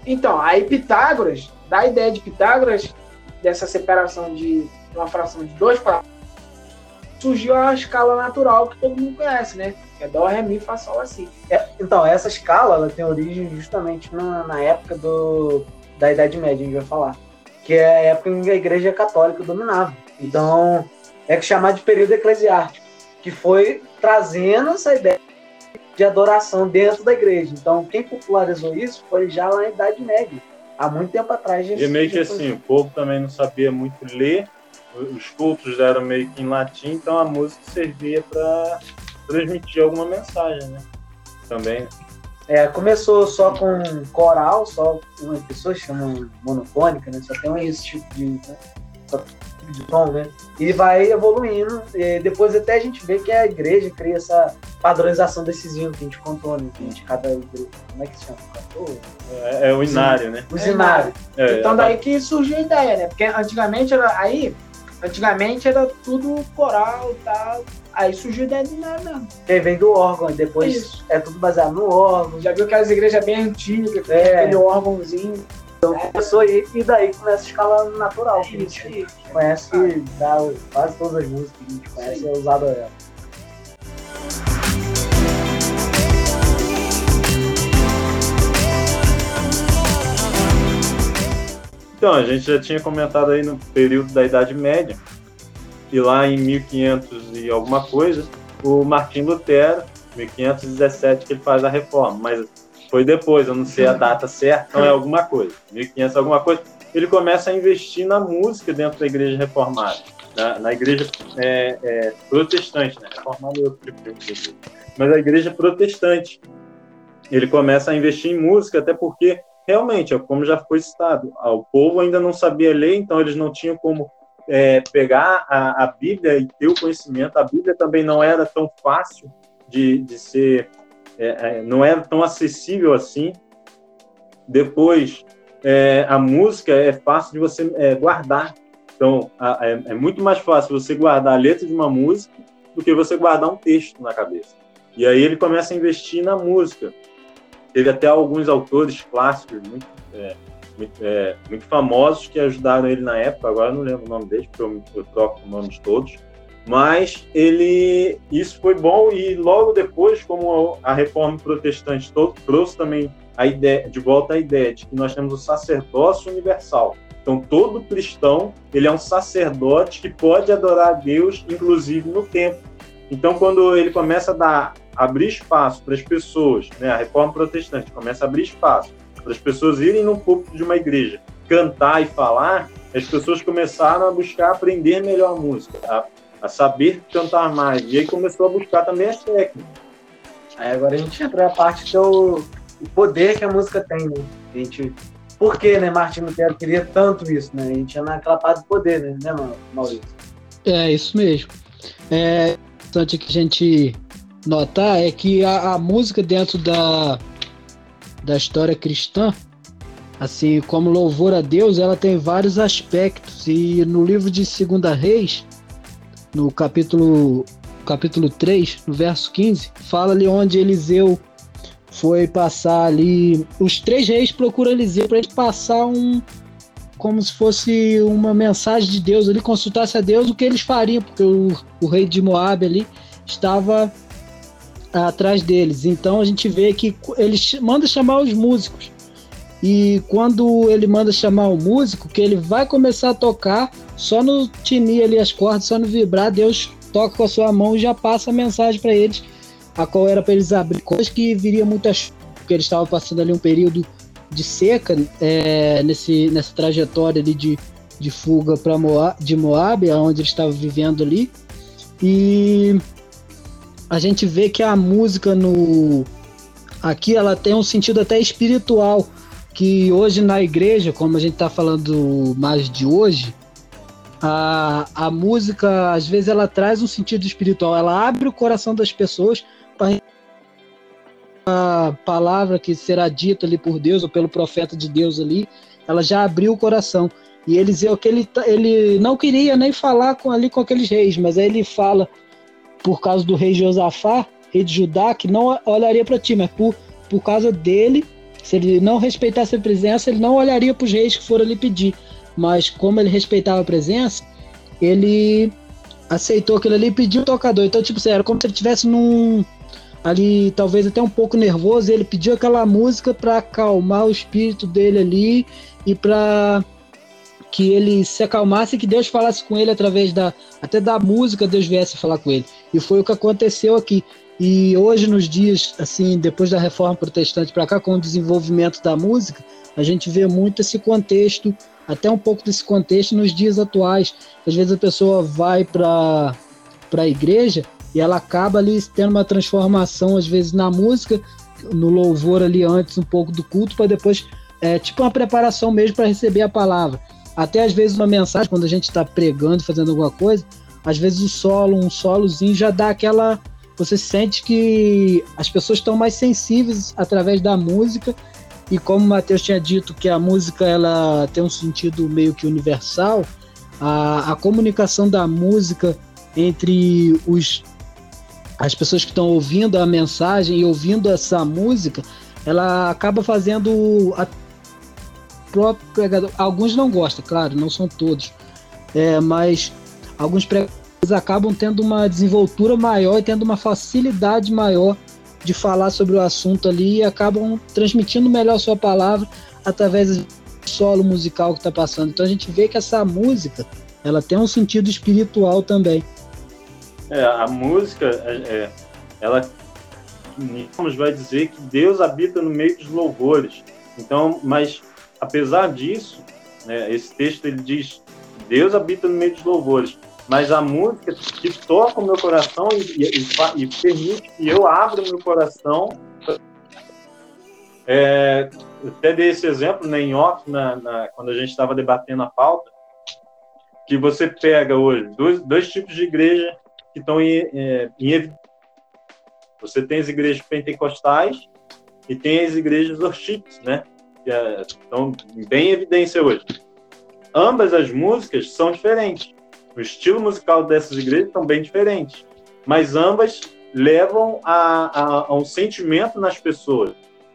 S3: Então, aí Pitágoras, da ideia de Pitágoras, dessa separação de uma fração de 2 para surgiu a escala natural que todo mundo conhece, né? Que é Dó, Ré, Mi, Fá, Sol, Assim.
S5: É, então, essa escala ela tem origem justamente na, na época do, da Idade Média, a gente vai falar. Que é a época em que a Igreja Católica dominava. Então, é que chamar de período eclesiástico, que foi trazendo essa ideia de adoração dentro da igreja. Então, quem popularizou isso foi já lá na Idade Média. Há muito tempo atrás. já-
S2: E meio que assim, o povo também não sabia muito ler, os cultos eram meio que em latim, então a música servia para transmitir alguma mensagem, né? Também.
S5: É, começou só com coral, só uma pessoa chama monofônica, né? Só tem esse tipo de, né? de tom, né? E vai evoluindo. E depois até a gente vê que a igreja cria essa padronização desses hinos que a gente contou, né? Que de cada igreja. Como é que se chama?
S6: É, é o inário, né?
S5: O inário.
S3: É, então daí que surgiu a ideia, né? Porque antigamente era aí, antigamente era tudo coral e tal. Aí surgiu a ideia de nada mesmo.
S5: Que vem do órgão, e depois
S3: Isso.
S5: é tudo baseado no órgão.
S3: Já viu aquelas igrejas bem antigas,
S5: É.
S3: aquele órgãozinho.
S5: Então começou aí, e daí começa a escala natural. Que a gente conhece, dá, quase todas as músicas que a gente conhece é usado ela.
S6: Então, a gente já tinha comentado aí no período da Idade Média, e lá em 1500 e alguma coisa, o Martim Lutero, 1517, que ele faz a reforma, mas foi depois, eu não sei a data certa, então é alguma coisa, 1500 alguma coisa, ele começa a investir na música dentro da igreja reformada, na, na igreja é, é, protestante, né? reformada é outro de igreja, mas a igreja protestante, ele começa a investir em música, até porque realmente, como já foi citado, o povo ainda não sabia ler, então eles não tinham como é, pegar a, a, Bíblia e ter o conhecimento. A Bíblia também não era tão fácil de, de ser, é, não era tão acessível assim. Depois, é, a música é fácil de você é, guardar. Então, a, é, é muito mais fácil você guardar a letra de uma música do que você guardar um texto na cabeça. E aí ele começa a investir na música. Teve até alguns autores clássicos muito, é, muito, é, muito, famosos que ajudaram ele na época. Agora não lembro o nome deles, porque eu, eu troco o nome de todos. Mas ele, isso foi bom e logo depois, como a reforma protestante todo, trouxe também a ideia, de volta a ideia de que nós temos o sacerdócio universal. Então todo cristão ele é um sacerdote que pode adorar a Deus, inclusive no templo. Então quando ele começa a dar abrir espaço para as pessoas, né, a reforma protestante começa a abrir espaço para as pessoas irem no púlpito de uma igreja, cantar e falar, as pessoas começaram a buscar aprender melhor a música, a, a saber cantar mais. E aí começou a buscar também as técnicas.
S5: Aí agora a gente entra na parte do o poder que a música tem, né? A gente, por que, né, Martin Lutero queria tanto isso, né? A gente ia naquela parte do poder, né, né Maurício?
S4: É, isso mesmo. É importante que a gente notar é que a, a, música dentro da, da história cristã, assim como louvor a Deus, ela tem vários aspectos. E no livro de Segunda Reis, no capítulo, capítulo 3, no verso 15, fala ali onde Eliseu foi passar ali. Os três reis procuram Eliseu para ele passar um. Como se fosse uma mensagem de Deus, ele consultasse a Deus o que eles fariam, porque o, o rei de Moab ali estava atrás deles. Então a gente vê que ele manda chamar os músicos. E quando ele manda chamar o músico, que ele vai começar a tocar, só no tinir ali as cordas, só no vibrar, Deus toca com a sua mão e já passa a mensagem para eles, a qual era para eles abrir coisas que viria muitas porque eles estavam passando ali um período de seca é, nesse, nessa trajetória ali de, de fuga para Moab, de Moab, onde eles estavam vivendo ali. E a gente vê que a música no aqui ela tem um sentido até espiritual que hoje na igreja, como a gente está falando mais de hoje, a, a música às vezes ela traz um sentido espiritual, ela abre o coração das pessoas para a palavra que será dita ali por Deus ou pelo profeta de Deus ali, ela já abriu o coração. E Eliseu que ele, ele não queria nem falar com, ali com aqueles reis, mas aí ele fala por causa do rei Josafá, rei de Judá, que não olharia para ti, mas por, por causa dele, se ele não respeitasse a presença, ele não olharia para os reis que foram ali pedir. Mas como ele respeitava a presença, ele aceitou aquilo ali e pediu o tocador. Então, tipo, assim, era como se ele estivesse num. ali, talvez até um pouco nervoso, ele pediu aquela música para acalmar o espírito dele ali e para que ele se acalmasse e que Deus falasse com ele através da até da música Deus viesse falar com ele e foi o que aconteceu aqui e hoje nos dias assim depois da reforma protestante para cá com o desenvolvimento da música a gente vê muito esse contexto até um pouco desse contexto nos dias atuais às vezes a pessoa vai para a igreja e ela acaba ali tendo uma transformação às vezes na música no louvor ali antes um pouco do culto para depois é tipo uma preparação mesmo para receber a palavra. Até às vezes uma mensagem quando a gente está pregando, fazendo alguma coisa, às vezes o solo, um solozinho já dá aquela você sente que as pessoas estão mais sensíveis através da música e como o Matheus tinha dito que a música ela tem um sentido meio que universal, a, a comunicação da música entre os as pessoas que estão ouvindo a mensagem e ouvindo essa música, ela acaba fazendo a pregador. Alguns não gostam, claro, não são todos, é, mas alguns pregadores acabam tendo uma desenvoltura maior e tendo uma facilidade maior de falar sobre o assunto ali e acabam transmitindo melhor sua palavra através do solo musical que está passando. Então a gente vê que essa música ela tem um sentido espiritual também.
S6: É, a música, é, é, ela nos vai dizer que Deus habita no meio dos louvores. Então, mas apesar disso, né, esse texto ele diz Deus habita no meio dos louvores. Mas a música que toca o meu coração e, e, e permite que eu abra o meu coração. É, até dei esse exemplo né, em off, na, na, quando a gente estava debatendo a pauta, que você pega hoje dois, dois tipos de igreja que estão em, é, em evidência. Você tem as igrejas pentecostais e tem as igrejas worships, né? Que é, estão bem em evidência hoje. Ambas as músicas são diferentes. O estilo musical dessas igrejas são bem diferentes. Mas ambas levam a, a, a um sentimento nas pessoas.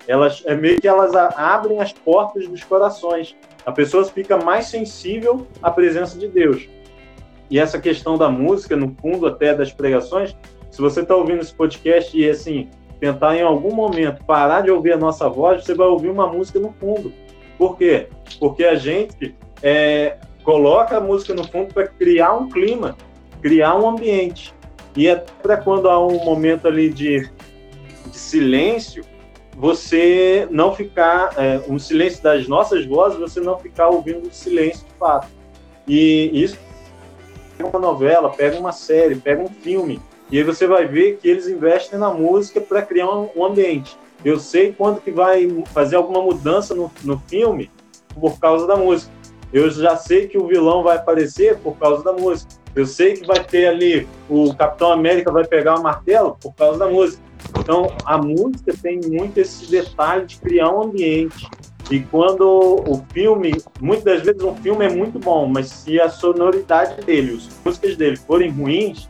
S6: Elas, é meio que elas abrem as portas dos corações. A pessoa fica mais sensível à presença de Deus e essa questão da música, no fundo até das pregações, se você está ouvindo esse podcast e assim tentar em algum momento parar de ouvir a nossa voz, você vai ouvir uma música no fundo. Por quê? Porque a gente é, coloca a música no fundo para criar um clima, criar um ambiente. E é para quando há um momento ali de, de silêncio, você não ficar, é, um silêncio das nossas vozes, você não ficar ouvindo o silêncio de fato. E isso pega uma novela, pega uma série, pega um filme, e aí você vai ver que eles investem na música para criar um, um, ambiente. Eu sei quando que vai fazer alguma mudança no, no filme por causa da música. Eu já sei que o vilão vai aparecer por causa da música. Eu sei que vai ter ali o Capitão América vai pegar o martelo por causa da música. Então a música tem muito esse detalhe de criar um ambiente, e quando o filme, muitas das vezes um filme é muito bom, mas se a sonoridade dele, as músicas dele forem ruins,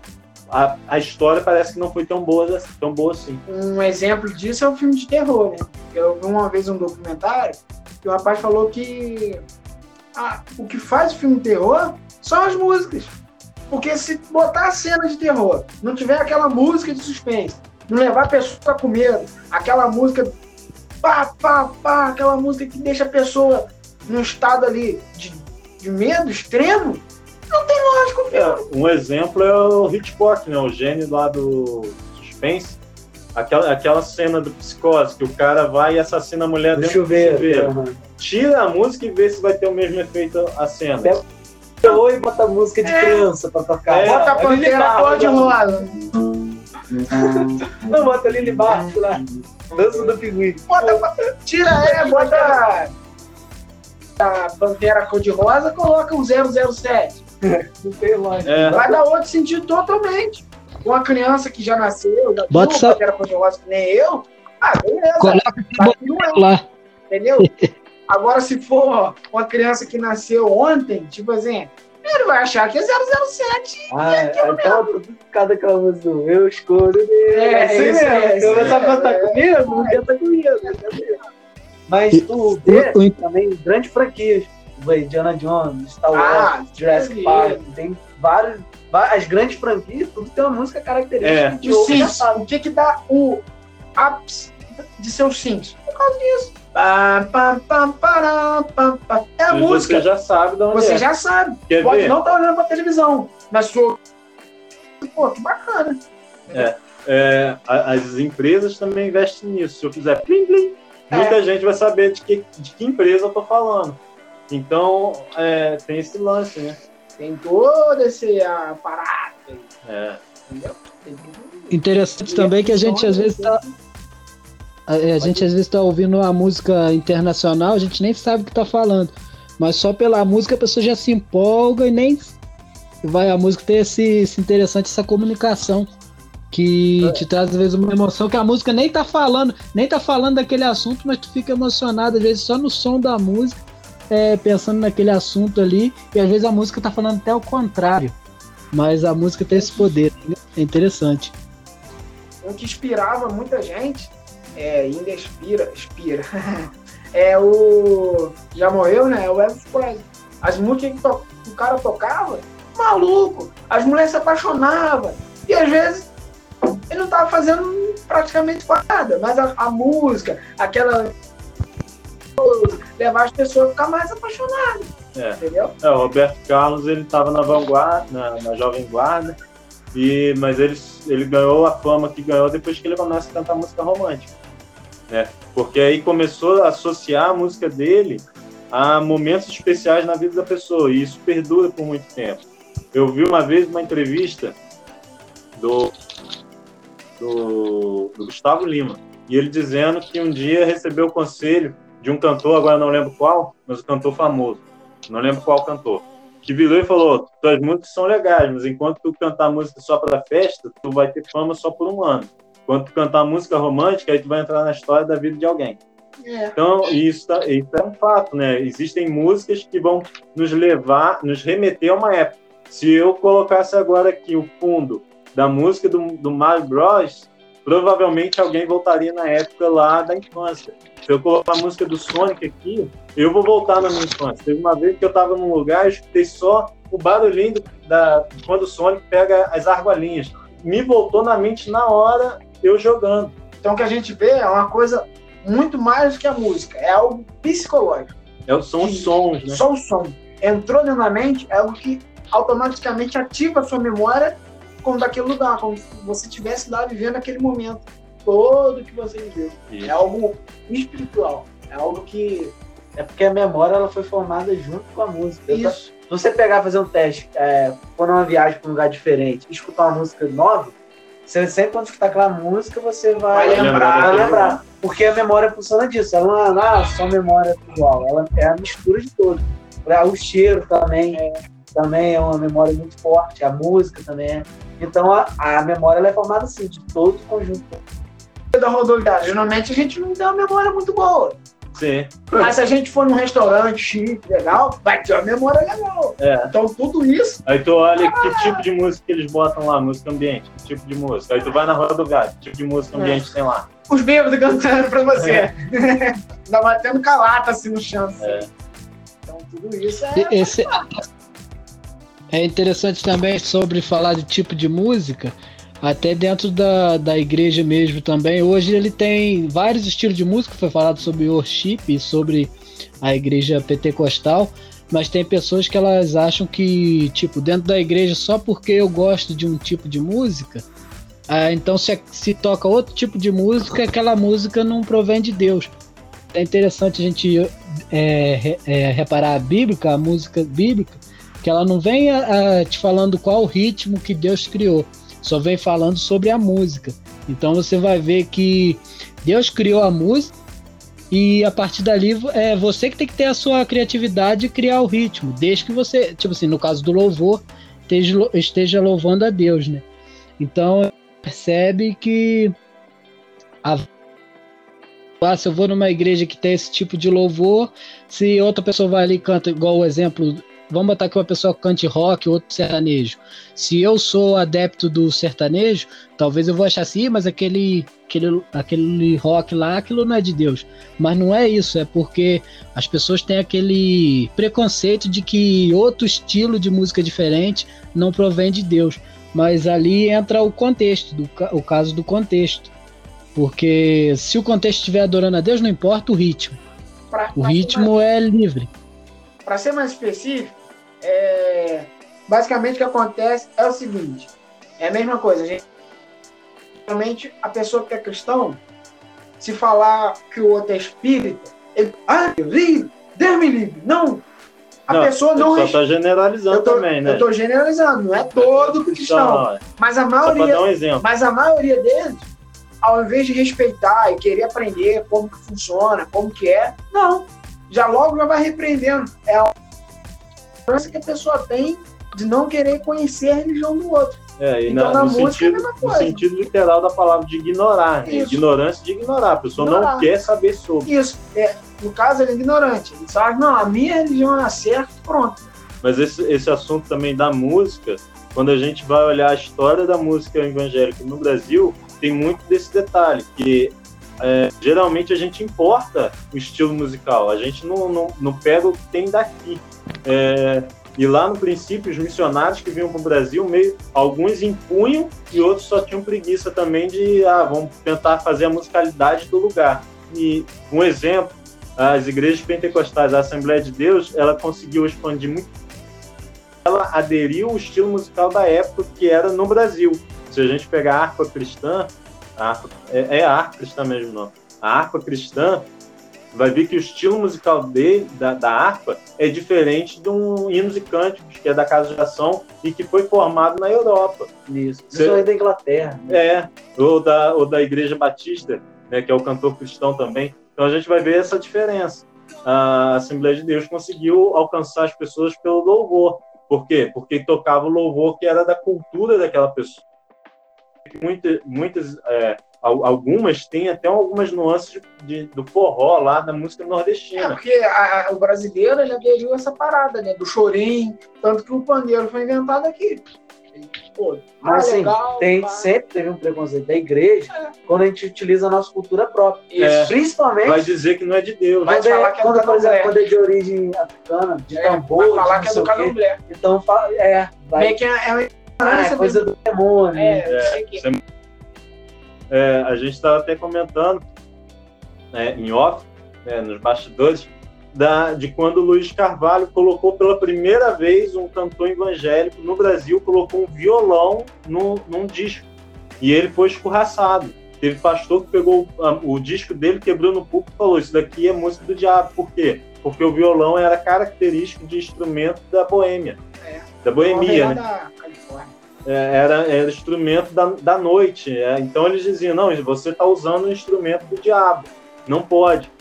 S6: a, a história parece que não foi tão boa, tão boa assim.
S3: Um exemplo disso é o filme de terror, né? Eu vi uma vez um documentário que o rapaz falou que ah, o que faz o filme de terror são as músicas. Porque se botar a cena de terror, não tiver aquela música de suspense, não levar a pessoa com medo, aquela música pá, pá, pá, aquela música que deixa a pessoa num estado ali de, de medo extremo, não tem lógico,
S6: É, um exemplo é o Hitchcock, né? O gênio lá do suspense. Aquela, aquela cena do psicose, que o cara vai e assassina a mulher do dentro chuveiro, do chuveiro. Uhum. Tira a música e vê se vai ter o mesmo efeito a cena. Pega
S5: o e bota música de é. criança pra tocar.
S3: É, bota a panteira toda de rosa.
S5: Não, bota ali embaixo lá. Dança do pinguim.
S3: Bota, tira é, bota a Pantera cor-de-rosa, coloca um 007. Não tem lógica. É. Vai dar outro sentido totalmente. Uma criança que já nasceu, já
S4: bota
S3: Pantera cor-de-rosa que nem eu, ah, beleza.
S4: Coloca tá lá.
S3: Entendeu? Agora, se for uma criança que nasceu ontem, tipo assim, ele vai achar que é 007.
S5: Ah, é aquilo então, mesmo. por causa daquela música Eu escolho dele.
S3: É, é assim mesmo. É,
S5: Começar a cantar é, comigo, não canta comigo. Mas tu vê também grandes franquias. Indiana Jones, Star Wars, ah, Jurassic Park, tem vários, as grandes franquias, tudo tem uma música característica. É.
S3: De o, Sims, o que que dá o ápice de seus Sims? Por causa disso. Pá, pá, pá, pá, pá, pá. É a música.
S6: Você já sabe de onde
S3: Você
S6: é.
S3: já sabe. Quer Pode ver? não estar tá olhando pra televisão, mas sou. Pô, que bacana.
S6: É, é, as empresas também investem nisso. Se eu fizer plim, plim, é. muita gente vai saber de que, de que empresa eu tô falando. Então, é, tem esse lance, né?
S3: Tem todo esse aparato.
S6: É.
S4: Entendeu? Interessante também que a gente às vezes tá A, a gente às vezes está ouvindo uma música internacional, a gente nem sabe o que está falando. Mas só pela música a pessoa já se empolga e nem vai a música ter esse, esse interessante, essa comunicação que é. te traz às vezes uma emoção que a música nem tá falando, nem tá falando daquele assunto, mas tu fica emocionado às vezes só no som da música, é, pensando naquele assunto ali, e às vezes a música tá falando até o contrário. Mas a música tem esse poder, é interessante.
S3: O que inspirava muita gente, é, ainda inspira, inspira. é o. Já morreu, né? É o Elvis Presley. As músicas que o cara tocava, maluco. As mulheres se apaixonavam. E às vezes ele não estava fazendo praticamente nada, mas a, a música, aquela levar as pessoas a ficar mais apaixonadas. É. Entendeu?
S6: É, o Roberto Carlos ele estava na vanguarda, na, na Jovem Guarda, e, mas ele, ele ganhou a fama que ganhou depois que ele começa a cantar música romântica. Né? Porque aí começou a associar a música dele a momentos especiais na vida da pessoa, e isso perdura por muito tempo. Eu vi uma vez uma entrevista do do, do Gustavo Lima. E ele dizendo que um dia recebeu o conselho de um cantor, agora não lembro qual, mas um cantor famoso, não lembro qual cantor, que virou e falou: tuas músicas são legais, mas enquanto tu cantar música só para festa, tu vai ter fama só por um ano. Quando tu cantar música romântica, aí tu vai entrar na história da vida de alguém. É. Então, isso, tá, isso é um fato, né? Existem músicas que vão nos levar, nos remeter a uma época. Se eu colocasse agora aqui o fundo da música do, do Mario Bros, provavelmente alguém voltaria na época lá da infância. Se eu colocar a música do Sonic aqui, eu vou voltar na minha infância. Teve uma vez que eu estava num lugar e escutei só o barulhinho da, quando o Sonic pega as argolinhas. Me voltou na mente na hora eu jogando.
S3: Então o que a gente vê é uma coisa muito mais do que a música, é algo psicológico.
S6: É, são os sons, né?
S3: Só o som. Entrou na mente, é algo que automaticamente ativa a sua memória como daquele lugar, como se você estivesse lá vivendo aquele momento todo que você viveu. Isso. É algo espiritual, é algo que
S5: é porque a memória ela foi formada junto com a música. Isso. Se você pegar fazer um teste, é, for numa viagem para um lugar diferente, escutar uma música nova, você sempre quando escutar aquela música, você vai, vai lembrar, vai lembrar. Porque a memória funciona disso. Ela não é ah, só memória visual, ela é a mistura de tudo. O cheiro também. É também é uma memória muito forte, a música também é. Então a, a memória é formada assim, de todo o conjunto.
S3: Da rodoviária, geralmente a gente não tem uma memória muito boa.
S6: Sim.
S3: Mas se a gente for num restaurante chique, legal, vai ter uma memória legal. É. Então tudo isso.
S6: Aí tu olha ah. que tipo de música eles botam lá, música ambiente, que tipo de música. Aí tu vai na rodoviária, que tipo de música ambiente é. tem lá.
S3: Os bêbados cantando pra você. É. Ainda batendo calata assim no chão. Assim. É. Então tudo isso é.
S4: Esse, é interessante também sobre falar de tipo de música, até dentro da, da igreja mesmo também. Hoje ele tem vários estilos de música, foi falado sobre worship e sobre a igreja pentecostal, mas tem pessoas que elas acham que, tipo, dentro da igreja, só porque eu gosto de um tipo de música, ah, então se, se toca outro tipo de música, aquela música não provém de Deus. É interessante a gente é, é, reparar a bíblica, a música bíblica, que ela não vem a, a, te falando qual o ritmo que Deus criou, só vem falando sobre a música. Então você vai ver que Deus criou a música e a partir dali é você que tem que ter a sua criatividade e criar o ritmo, desde que você, tipo assim, no caso do louvor, esteja, esteja louvando a Deus, né? Então percebe que a ah, se eu vou numa igreja que tem esse tipo de louvor, se outra pessoa vai ali e canta igual o exemplo vamos botar que uma pessoa cante rock, outro sertanejo. Se eu sou adepto do sertanejo, talvez eu vou achar assim, mas aquele, aquele, aquele rock lá, aquilo não é de Deus. Mas não é isso, é porque as pessoas têm aquele preconceito de que outro estilo de música diferente não provém de Deus. Mas ali entra o contexto, do, o caso do contexto. Porque se o contexto estiver adorando a Deus, não importa o ritmo. o ritmo é livre.
S3: Para ser mais específico, é, basicamente o que acontece é o seguinte: é a mesma coisa, gente. Realmente, a pessoa que é cristão, se falar que o outro é espírita, ele. Ah, Deus, Deus me livre! Não! A não, pessoa não.
S6: Só está generalizando
S3: tô,
S6: também, né?
S3: Eu estou generalizando, não é todo cristão. Mas a maioria. Um mas a maioria deles ao invés de respeitar e querer aprender como que funciona, como que é, não. Já logo já vai repreendendo. É a diferença que a pessoa tem de não querer conhecer a religião do outro.
S6: É, e
S3: Então,
S6: na-
S3: na
S6: no,
S3: música é a
S6: sentido,
S3: mesma
S6: no sentido literal da palavra de ignorar, né? Ignorância de ignorar. A pessoa não
S3: Ignorar.
S6: quer saber sobre.
S3: Isso. É, no caso, ele é ignorante. Ele sabe, não, a minha religião é certa, pronto.
S6: Mas esse, esse assunto também da música, quando a gente vai olhar a história da música evangélica no Brasil, tem muito desse detalhe, que é, geralmente a gente importa o estilo musical, a gente não, não, não pega o que tem daqui. É, e lá no princípio, os missionários que vinham para o Brasil, meio, alguns impunham e outros só tinham preguiça também de, ah, vamos tentar fazer a musicalidade do lugar. E um exemplo, as igrejas pentecostais, a Assembleia de Deus, ela conseguiu expandir muito ela aderiu ao estilo musical da época que era no Brasil. Se a gente pegar a harpa cristã, a harpa- é, é a harpa cristã mesmo, não. A harpa cristã, vai ver que o estilo musical dele, da, da harpa é diferente de um hinos e cânticos, que é da Casa de Ação e que foi formado na Europa.
S5: Isso. Isso aí da Inglaterra. né?
S6: É, ou da, ou da Igreja Batista, né, que é o cantor cristão também. Então a gente vai ver essa diferença. A Assembleia de Deus conseguiu alcançar as pessoas pelo louvor. Por quê? Porque tocava o louvor que era da cultura daquela pessoa. Muita, muitas, é, al- algumas têm até algumas nuances de, do forró lá da música
S3: É,
S6: nordestina.
S3: porque a- a- o brasileiro ele aderiu a essa parada, né? Do chorinho, tanto que o pandeiro foi inventado aqui. Pô,
S5: Mas
S3: ah,
S5: assim,
S3: legal,
S5: tem,
S3: pá.
S5: sempre teve um preconceito da igreja
S3: É.
S5: quando a gente utiliza a nossa cultura própria.
S6: É.
S5: Principalmente
S6: Vai dizer que não é de Deus.
S3: Vai
S5: é,
S3: falar que é
S5: quando,
S3: do
S5: por exemplo, quando é de origem africana, de
S3: É,
S5: tambor,
S3: vai falar que é do candomblé.
S5: Então, é, vai,
S3: Meio que é, é uma
S5: ah, é coisa do demônio. né?
S3: É,
S6: é- É, a gente estava até comentando né, em off, né, nos bastidores, da, de quando o Luiz Carvalho colocou pela primeira vez um cantor evangélico no Brasil, colocou um violão no, num disco. E ele foi escorraçado. Teve pastor que pegou ah, o disco dele, quebrou no púlpito e falou: Isso daqui é música do diabo. Por quê? Porque o violão era característico de instrumento da boêmia.
S3: É.
S6: Da boemia, né?
S3: da.
S6: É, era, era instrumento da, da noite. é. Então eles diziam: não, você está usando um instrumento do diabo, não pode.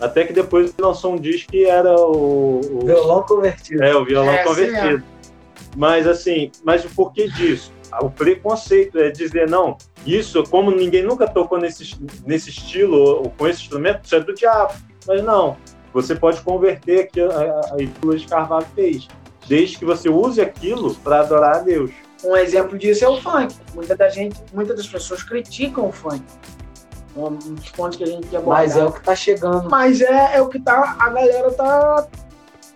S6: Até que depois lançou um disco que era o, o,
S5: Violão convertido.
S6: é, o violão
S3: É, sim,
S6: convertido. Mas assim, mas o porquê disso? O preconceito é dizer, não, isso, como ninguém nunca tocou nesse, nesse estilo ou com esse instrumento, isso é do diabo. Mas não, você pode converter aquilo a, a, a que o Luiz Carvalho fez, desde que você use aquilo para adorar a Deus.
S3: Um exemplo disso é o funk. Muita da gente, muitas das pessoas criticam o funk. Um dos pontos que a gente quer abordar.
S5: Mas é o que tá chegando.
S3: Mas é, é o que tá. A galera tá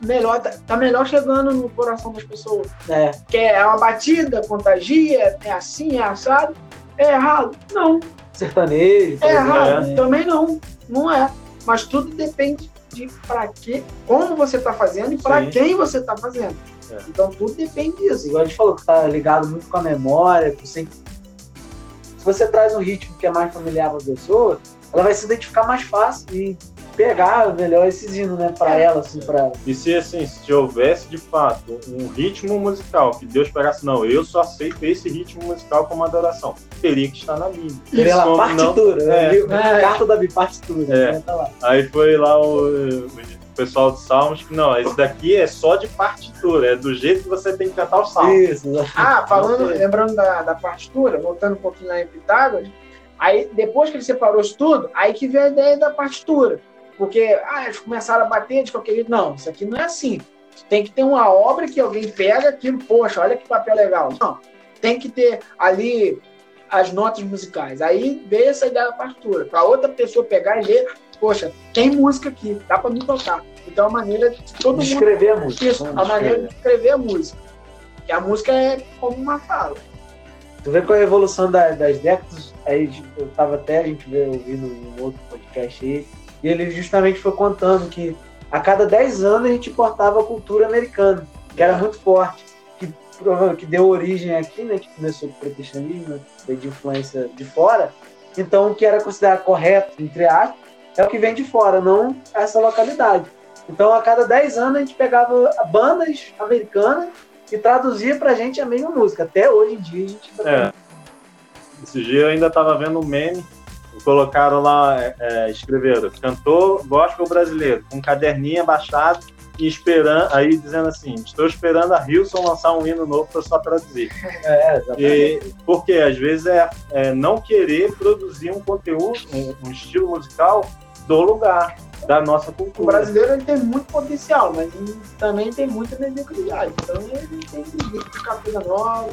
S3: melhor, tá, tá melhor chegando no coração das pessoas.
S5: É,
S3: Que é uma batida, contagia, é assim, é assado. É errado? Não.
S5: sertanejo.
S3: É errado? Também não. Não é. Mas tudo depende de para quê, como você tá fazendo e para quem você tá fazendo.
S6: É.
S3: Então tudo depende disso.
S5: Igual a gente falou, que tá ligado muito com a memória. com sem- Se você traz um ritmo que é mais familiar para a pessoa, ela vai se identificar mais fácil e pegar melhor esses hinos, né, para ela, assim, para
S6: E se assim, se houvesse de fato um ritmo musical que Deus pegasse, não, eu só aceito esse ritmo musical como adoração, teria que estar na Bíblia.
S5: pela
S6: Como
S5: partitura,
S6: não-
S5: né?
S6: é.
S3: É.
S5: carta da partitura,
S6: É.
S5: né? Tá lá.
S6: Aí foi lá o, o pessoal dos Salmos que não, esse daqui é só de partitura, é do jeito que você tem que cantar o salmo.
S5: Isso,
S3: Ah, falando, lembrando da, da partitura, voltando um pouquinho lá em Pitágoras, aí depois que ele separou isso tudo, aí que veio a ideia da partitura. Porque ah, eles começaram a bater de qualquer jeito. Não, isso aqui não é assim. Tem que ter uma obra que alguém pega aquilo, poxa, olha que papel legal. Não, tem que ter ali as notas musicais. Aí veio essa ideia da partitura, para outra pessoa pegar e ler, poxa, tem música aqui, dá para me tocar. Então a maneira de todo mundo
S5: Descrever a música.
S3: isso,
S5: Vamos
S3: a maneira de escrever a música. Que a música é como uma fala.
S5: Tu vê com a evolução da- das décadas, aí eu tava até, a gente veio ouvindo um outro podcast aí, e ele justamente foi contando que a cada 10 anos a gente importava a cultura americana, que era muito forte, que, que deu origem aqui, né, que começou com o protestantismo, né, veio de influência de fora, então o que era considerado correto, entre aspas, é o que vem de fora, não essa localidade. Então a cada 10 anos a gente pegava bandas americanas e traduzia pra gente a mesma música. Até hoje em dia a gente
S6: É. Esse dia eu ainda estava vendo um meme colocaram lá, é, é, escreveram, cantor gospel brasileiro, com um caderninho abaixado e esperando, aí dizendo assim, estou esperando a Hilson lançar um hino novo para só traduzir.
S5: É, exatamente.
S6: E, porque às vezes é, é não querer produzir um conteúdo, um, um estilo musical do lugar, da nossa
S3: O
S6: cultura.
S3: brasileiro ele tem muito potencial, mas também tem muita mediocridade. Então ele tem que buscar coisa nova.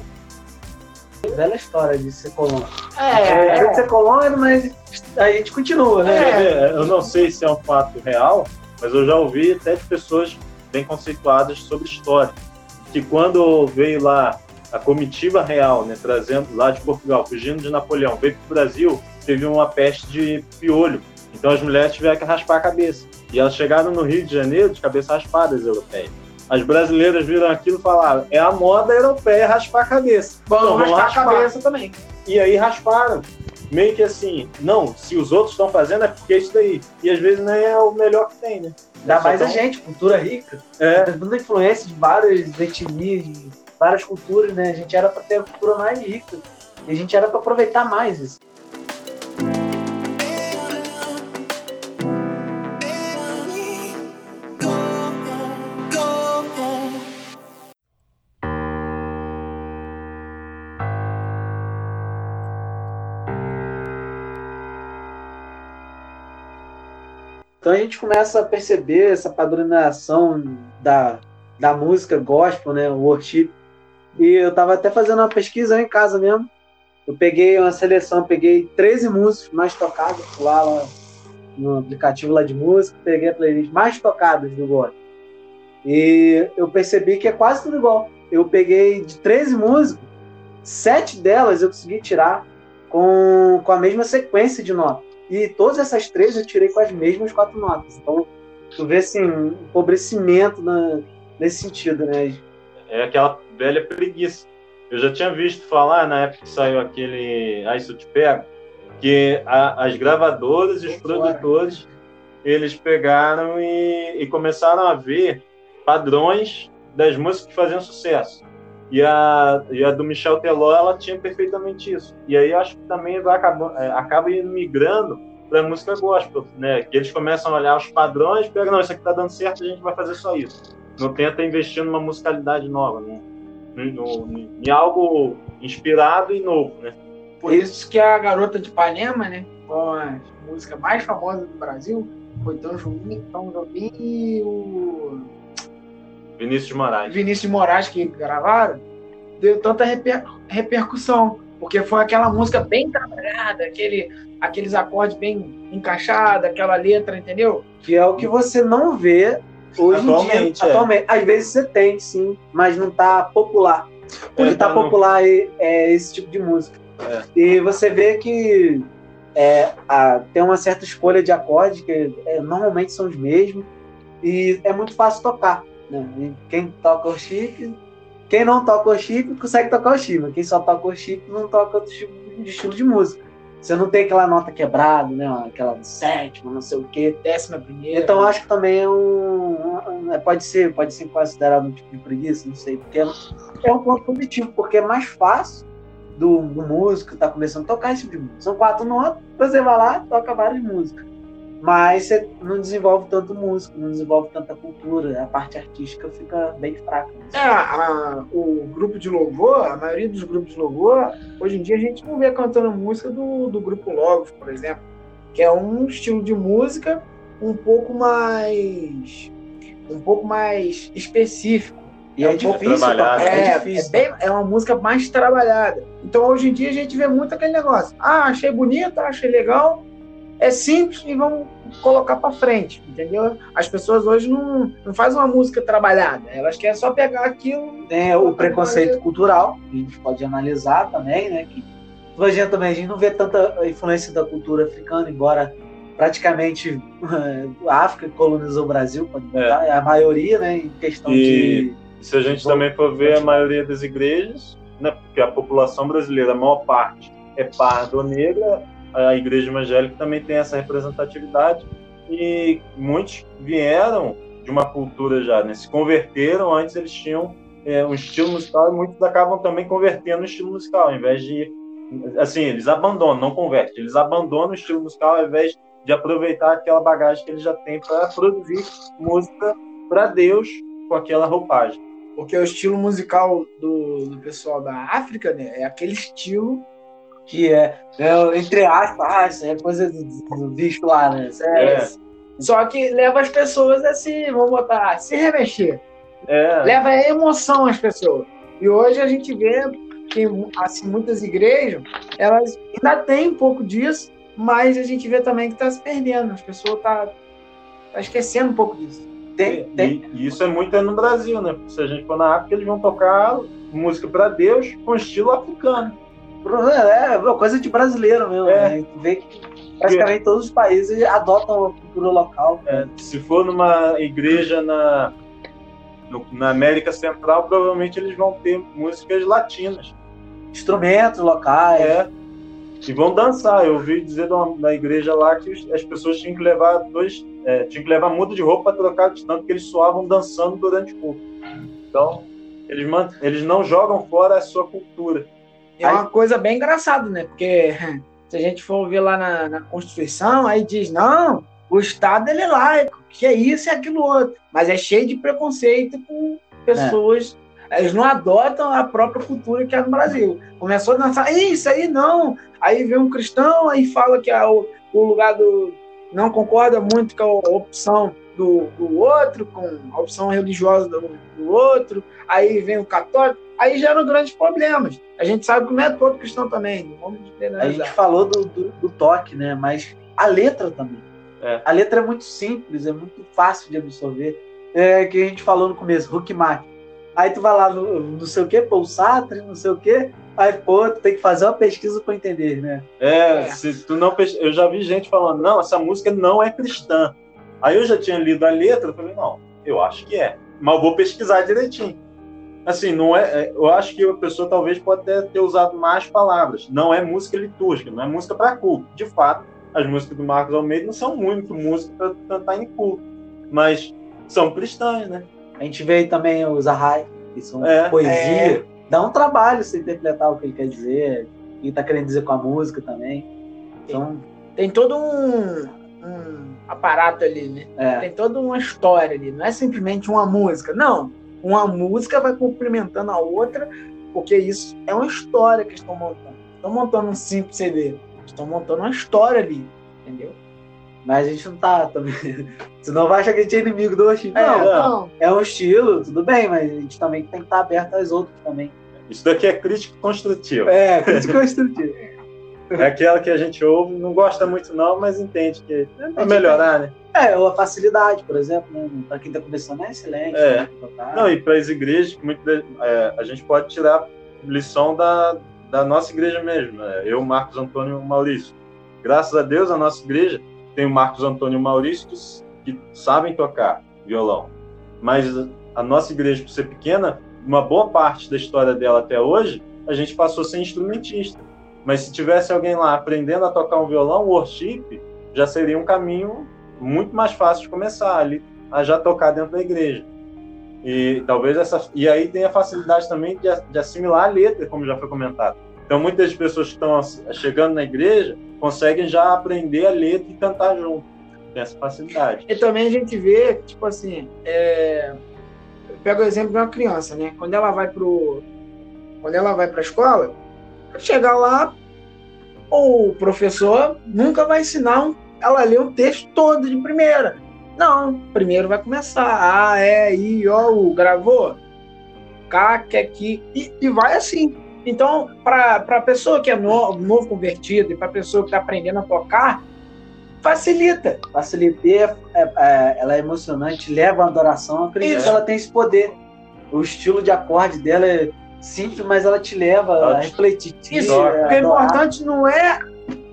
S5: Velha história de ser colono.
S3: É,
S5: É, de ser colono, mas a gente continua, né?
S6: É, eu não sei se é um fato real, mas eu já ouvi até de pessoas bem conceituadas sobre história. Que quando veio lá a comitiva real, né, trazendo lá de Portugal, fugindo de Napoleão, veio para o Brasil, teve uma peste de piolho. Então as mulheres tiveram que raspar a cabeça. E elas chegaram no Rio de Janeiro de cabeça raspada, as europeias. As brasileiras viram aquilo e falaram: é a moda europeia raspar a cabeça.
S3: vamos
S6: Então,
S3: raspar a cabeça também.
S6: E aí rasparam. Meio que assim, não, se os outros estão fazendo é porque é isso daí. E às vezes nem é o melhor que tem, né?
S5: Ainda mais a
S6: Então,
S5: gente, cultura rica.
S6: É,
S5: muita influência de várias etnias, de várias culturas, né? A gente era para ter a cultura mais rica. E a gente era para aproveitar mais isso. Então a gente começa a perceber essa padronização da, da música gospel, né? O worship. E eu tava até fazendo uma pesquisa em casa mesmo. Eu peguei uma seleção, peguei 13 músicos mais tocados lá, lá no aplicativo lá de música, peguei a playlist mais tocadas do gospel. E eu percebi que é quase tudo igual. Eu peguei de 13 músicos, sete delas eu consegui tirar com, com a mesma sequência de notas. E todas essas três eu tirei com as mesmas quatro notas. Então, tu vê assim, um empobrecimento na, nesse sentido, né?
S6: é aquela velha preguiça. Eu já tinha visto falar na época que saiu aquele Ah, Isso Te Pega, que a- as gravadoras e os produtores eles pegaram e, e começaram a ver padrões das músicas que faziam sucesso. E a, e a do Michel Teló, ela tinha perfeitamente isso. E aí acho que também vai acaba, é, acaba migrando para música gospel, né? Que eles começam a olhar os padrões, pegam, não, isso aqui tá dando certo, a gente vai fazer só isso. Não tenta investir numa musicalidade nova, né? no, em algo inspirado e novo, né?
S3: Por isso que a Garota de Ipanema, né? Com a música mais famosa do Brasil, foi Tom Jobim, Tom Jobim e o
S6: Vinícius de Moraes.
S3: Vinícius de Moraes que gravaram, deu tanta reper- repercussão. Porque foi aquela música bem trabalhada, aquele, aqueles acordes bem encaixados, aquela letra, entendeu?
S5: Que é o que você não vê hoje em
S6: Atualmente,
S5: dia.
S6: é.
S5: Atualmente. Às vezes você tem, sim, mas não tá popular. O
S6: É,
S5: que tá
S6: tá no-
S5: popular é, é esse tipo de música. E você vê que é, a- tem uma certa escolha de acorde, que é, normalmente são os mesmos, e é muito fácil tocar. Né? E quem toca o chip, quem não toca o chip, consegue tocar o chip. mas Quem só toca o chip não toca outro tipo de estilo de música. Você não tem aquela nota quebrada, né? aquela sétima, não sei o quê.
S3: Décima primeira.
S5: Então acho que também é um, um- pode ser pode ser considerado um tipo de preguiça, não sei, porque é um- é um ponto positivo, porque é mais fácil do, do músico estar começando a tocar esse tipo de música. São quatro notas, você vai lá toca várias músicas, mas você não desenvolve tanto músico, não desenvolve tanta cultura, a parte artística fica bem fraca.
S3: É, a- o grupo de louvor, a maioria dos grupos de louvor, hoje em dia a gente não vê cantando música do, do grupo Logos, por exemplo, que é um estilo de música um pouco mais um pouco mais específico.
S5: E
S3: É
S5: é, difícil,
S3: É,
S5: é
S3: é,
S5: difícil.
S3: bem- é uma música mais trabalhada. Então hoje em dia a gente vê muito aquele negócio. Ah, achei bonita, achei legal, é simples e vamos colocar para frente, entendeu? As pessoas hoje não, não fazem uma música trabalhada, elas querem só pegar aquilo
S5: tem o preconceito cultural, que a gente pode analisar também, né? Que também a gente não vê tanta influência da cultura africana, embora praticamente a África colonizou o Brasil, pode botar, é. a maioria, né? Em questão
S6: E-
S5: de.
S6: E se a gente também for ver a maioria das igrejas, né, porque a população brasileira, a maior parte, é parda ou negra, a igreja evangélica também tem essa representatividade e muitos vieram de uma cultura já, né, se converteram, antes eles tinham é, um estilo musical e muitos acabam também convertendo o estilo musical, ao invés de Assim, eles abandonam, não convertem, eles abandonam o estilo musical ao invés de aproveitar aquela bagagem que eles já têm para produzir música para Deus com aquela roupagem.
S3: Porque o estilo musical do, do pessoal da África, né, é aquele estilo
S5: que é, é entre aspas, ah, isso é coisa do, do bicho lá, né? É,
S6: É.
S3: Só que leva as pessoas a se, vamos botar, a se remexer.
S6: É,
S3: Leva emoção às pessoas. E hoje a gente vê que assim, muitas igrejas, elas ainda têm um pouco disso, mas a gente vê também que está se perdendo. As pessoas estão tá, tá esquecendo um pouco disso.
S5: tem, tem,
S6: E, e isso é muito no Brasil, né? Se a gente for na África, eles vão tocar música para Deus com estilo africano.
S5: É, é coisa de brasileiro mesmo,
S6: É.
S5: né? Tu vê que praticamente todos os países adotam a cultura local.
S6: É, se for numa igreja na, no- na América Central, provavelmente eles vão ter músicas latinas.
S5: Instrumentos locais.
S6: É. E vão dançar. Eu ouvi dizer uma- da igreja lá que as pessoas tinham que levar dois. É, tinham que levar muda de roupa para trocar de tanto que eles suavam dançando durante o culto. Então, eles, eles não jogam fora a sua cultura.
S3: É uma coisa bem engraçada, né? Porque se a gente for ver lá na, na Constituição, aí diz, não, o Estado ele é laico, que é isso e aquilo outro. Mas é cheio de preconceito com pessoas. Eles não adotam a própria cultura que é no Brasil. Começou a dançar, "Ih, isso aí não. Aí vem um cristão, aí fala que é o, o lugar do. não concorda muito com a opção do, do outro, com a opção religiosa do, do outro. Aí vem o católico, aí geram grandes problemas. A gente sabe que não é todo cristão também. Não vamos
S5: A gente
S3: generalizar.
S5: falou do, do, do toque, né? Mas a letra também.
S6: É.
S5: A letra é muito simples, é muito fácil de absorver. É que a gente falou no começo, Huckmark. Aí tu vai lá no não sei o que, Paul Sartre, não sei o que. Aí, pô, tu tem que fazer uma pesquisa para entender, né?
S6: É,
S3: É.
S6: se tu não pes- eu já vi gente falando, não, essa música não é cristã. Aí eu já tinha lido a letra, eu falei, não, eu acho que é, mas eu vou pesquisar direitinho. Assim, não é, é, eu acho que a pessoa talvez pode até ter usado mais palavras. Não é música litúrgica, não é música para culto. De fato, as músicas do Marcos Almeida não são muito música para cantar em culto, mas são cristãs, né?
S5: A gente vê aí também os Arrai, que são
S6: É.
S5: poesia. Dá um trabalho você interpretar o que ele quer dizer, o que ele tá querendo dizer com a música também. Então,
S3: Tem todo um, um aparato ali, né?
S5: é,
S3: Tem toda uma história ali. Não é simplesmente uma música. Não. Uma música vai complementando a outra, porque isso é uma história que estão montando. Estão montando um simples CD. Estão montando uma história ali. Entendeu?
S5: mas a gente não tá também. Senão vai achar que a gente é inimigo do Oxi.
S3: É,
S5: Não,
S3: não.
S5: é um estilo, tudo bem, mas a gente também tem que estar aberto às outras também.
S6: Isso daqui é crítica construtiva.
S5: É, crítica construtiva.
S6: É aquela que a gente ouve, não gosta muito não, mas entende que é pra melhorar, né?
S5: É, ou a facilidade, por exemplo, né? Pra quem tá começando é excelente.
S6: É.
S5: né.
S6: Não, e para as igrejas, muito de- é, a gente pode tirar lição da, da nossa igreja mesmo. Né? Eu, Marcos Antônio Maurício. Graças a Deus, a nossa igreja tem o Marcos Antônio Maurício que, que sabem tocar violão. Mas a nossa igreja, por ser pequena, uma boa parte da história dela até hoje, a gente passou a ser instrumentista. Mas se tivesse alguém lá aprendendo a tocar um violão, worship já seria um caminho muito mais fácil de começar ali a já tocar dentro da igreja. E talvez essa. E aí tem a facilidade também de, de assimilar a letra, como já foi comentado. Então muitas pessoas que estão chegando na igreja conseguem já aprender a letra e cantar junto. Tem essa facilidade.
S3: E também a gente vê, tipo assim, é... eu pego o exemplo de uma criança, né? Quando ela vai pro. Quando ela vai pra escola, chegar lá, o professor nunca vai ensinar um- ela a ler um texto todo de primeira. Não, primeiro vai começar. Ah, é, I, O, U, gravou? K, que aqui. E, e vai assim. Então, para a pessoa que é no- novo convertido e para a pessoa que está aprendendo a tocar, facilita.
S5: Facilita, é- é- é- ela é emocionante, leva a adoração. Eu acredito
S3: Isso.
S5: que ela tem esse poder. O estilo de acorde dela é simples, mas ela te leva
S6: Ela
S5: a refletir.
S3: Isso,
S5: a
S3: porque o importante não é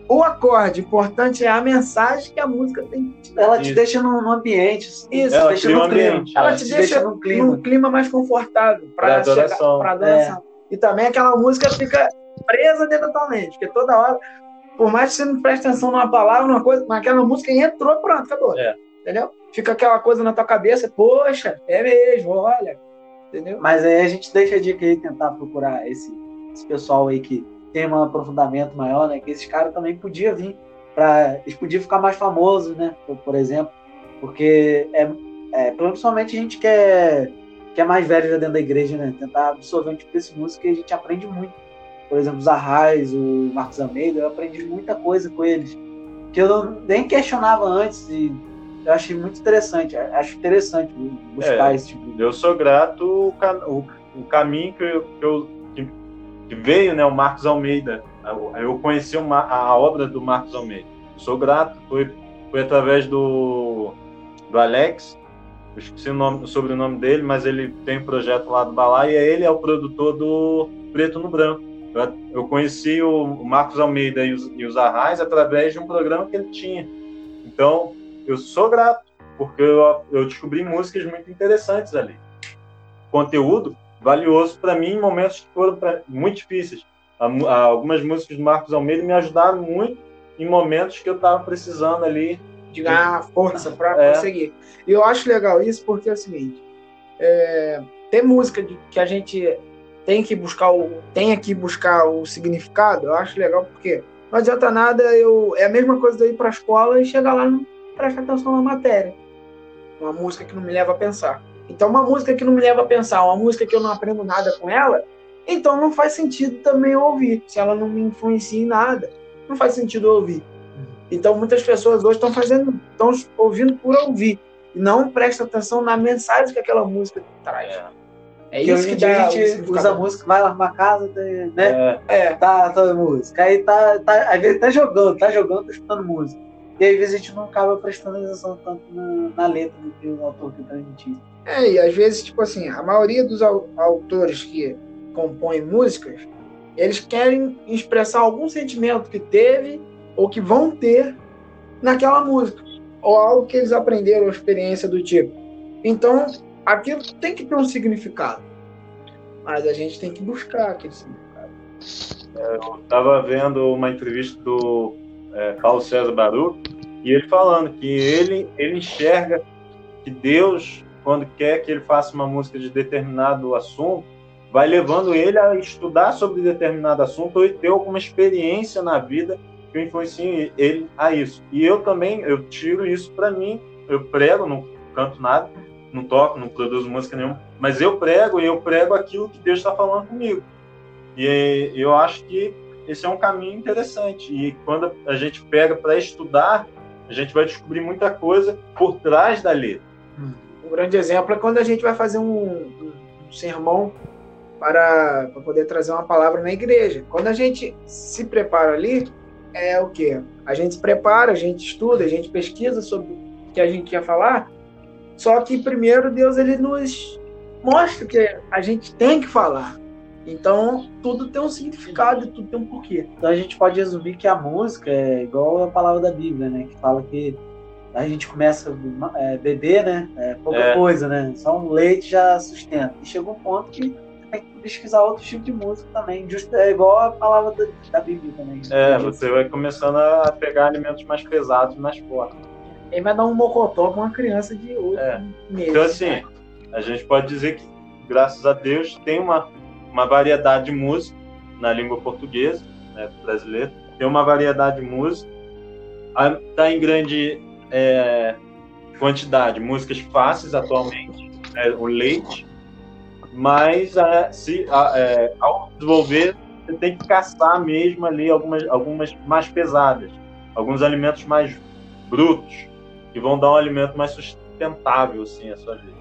S3: o acorde, o importante é a mensagem que a música tem.
S5: Ela te
S6: Isso.
S5: deixa num, num ambiente.
S3: Isso,
S5: ela deixa
S6: cria
S5: no
S6: um
S5: clima.
S6: ambiente.
S3: Ela
S6: é.
S3: te
S5: te
S3: deixa
S5: deixa num clima.
S3: num clima mais confortável
S6: Pra
S3: para chegar
S6: adoração.
S3: para adoração. E também aquela música fica presa dentro da tua mente, porque toda hora, por mais que você não preste atenção numa palavra, numa coisa, mas aquela música entrou, pronto, acabou.
S6: É.
S3: Entendeu? Fica aquela coisa na tua cabeça, poxa, é mesmo, olha. Entendeu?
S5: Mas aí a gente deixa a dica aí tentar procurar esse, esse pessoal aí que tem um aprofundamento maior, né? Que esses caras também podiam vir para eles podiam ficar mais famosos, né? Por, por exemplo, porque é, é, principalmente a gente que é, que é mais velho já dentro da igreja, né? Tentar absorver um tipo desse música que a gente aprende muito. Por exemplo, os Arrais, o Marcos Almeida, eu aprendi muita coisa com eles que eu nem questionava antes e eu achei muito interessante. Acho interessante buscar
S6: é,
S5: esse tipo de...
S6: Eu sou grato o, o, o caminho que, eu, que, eu, que, veio, né, o Marcos Almeida. Eu conheci uma, a obra do Marcos Almeida. Sou grato, foi, foi através do, do Alex, eu esqueci o, nome, o sobrenome dele, mas ele tem um projeto lá do Balá e ele é o produtor do Preto no Branco. Eu, eu conheci o, o Marcos Almeida e os, e os Arrais através de um programa que ele tinha. Então, eu sou grato, porque eu, eu descobri músicas muito interessantes ali. Conteúdo valioso para mim em momentos que foram pra, muito difíceis. algumas músicas do Marcos Almeida me ajudaram muito em momentos que eu estava precisando ali
S3: de ganhar força para é. conseguir. E eu acho legal isso porque é o seguinte: é, tem música de, que a gente tem que buscar o tem que buscar o significado. Eu acho legal porque não adianta nada eu é a mesma coisa de eu ir para a escola e chegar lá não prestar atenção na matéria. Uma música que não me leva a pensar. Então, uma música que não me leva a pensar, uma música que eu não aprendo nada com ela, então não faz sentido também ouvir. Se ela não me influencia em nada, não faz sentido ouvir. Então, muitas pessoas hoje estão fazendo, estão ouvindo por ouvir, e não prestam atenção na mensagem que aquela música traz.
S5: É, é isso que, que a gente usa a música, vai lá arrumar casa, né? É. é. Tá, tá música. Aí tá, tá, às vezes tá jogando, tá jogando, tá escutando música. E às vezes a gente não acaba prestando atenção tanto na, na letra do que o autor que transmitiu.
S3: É, e às vezes, tipo assim, a maioria dos autores que compõem músicas, eles querem expressar algum sentimento que teve ou que vão ter naquela música, ou algo que eles aprenderam, ou experiência do tipo. Então, aquilo tem que ter um significado, mas a gente tem que buscar aquele significado.
S6: É, eu estava vendo uma entrevista do é, Paulo César Baru e ele falando que ele, ele enxerga que Deus quando quer que ele faça uma música de determinado assunto, vai levando ele a estudar sobre determinado assunto ou ter alguma experiência na vida que influencie ele a isso. E eu também, eu tiro isso para mim, eu prego, não canto nada, não toco, não produzo música nenhuma, mas eu prego e eu prego aquilo que Deus está falando comigo. E eu acho que esse é um caminho interessante. E quando a gente pega para estudar, a gente vai descobrir muita coisa por trás da letra.
S3: Hum um grande exemplo é quando a gente vai fazer um, um, sermão para, para poder trazer uma palavra na igreja. Quando a gente se prepara ali, é o que? A gente se prepara, a gente estuda, a gente pesquisa sobre o que a gente quer falar. Só que primeiro Deus ele nos mostra que a gente tem que falar. Então, tudo tem um significado, tudo tem um porquê.
S5: Então, a gente pode resumir que a música é igual a palavra da Bíblia, né? Que fala que a gente começa a é, beber, né? É pouca é. coisa, né? Só um leite já sustenta. E chega um ponto que tem que pesquisar outro tipo de música também. Justo, é igual a palavra da, da Bíblia também.
S6: É, você vai começando a pegar alimentos mais pesados, mais fortes.
S3: Ele vai dar um mocotó com uma criança de 8 é. meses.
S6: Então, assim, né? a gente pode dizer que, graças a Deus, tem uma, uma variedade de música na língua portuguesa, né, brasileira. Tem uma variedade de música. Está em grande é, quantidade, músicas fáceis atualmente, é, o leite, mas se, é, ao desenvolver, você tem que caçar mesmo ali algumas, algumas mais pesadas, alguns alimentos mais brutos, que vão dar um alimento mais sustentável assim, à sua vida.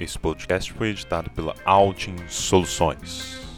S2: Esse podcast foi editado pela Altin Soluções.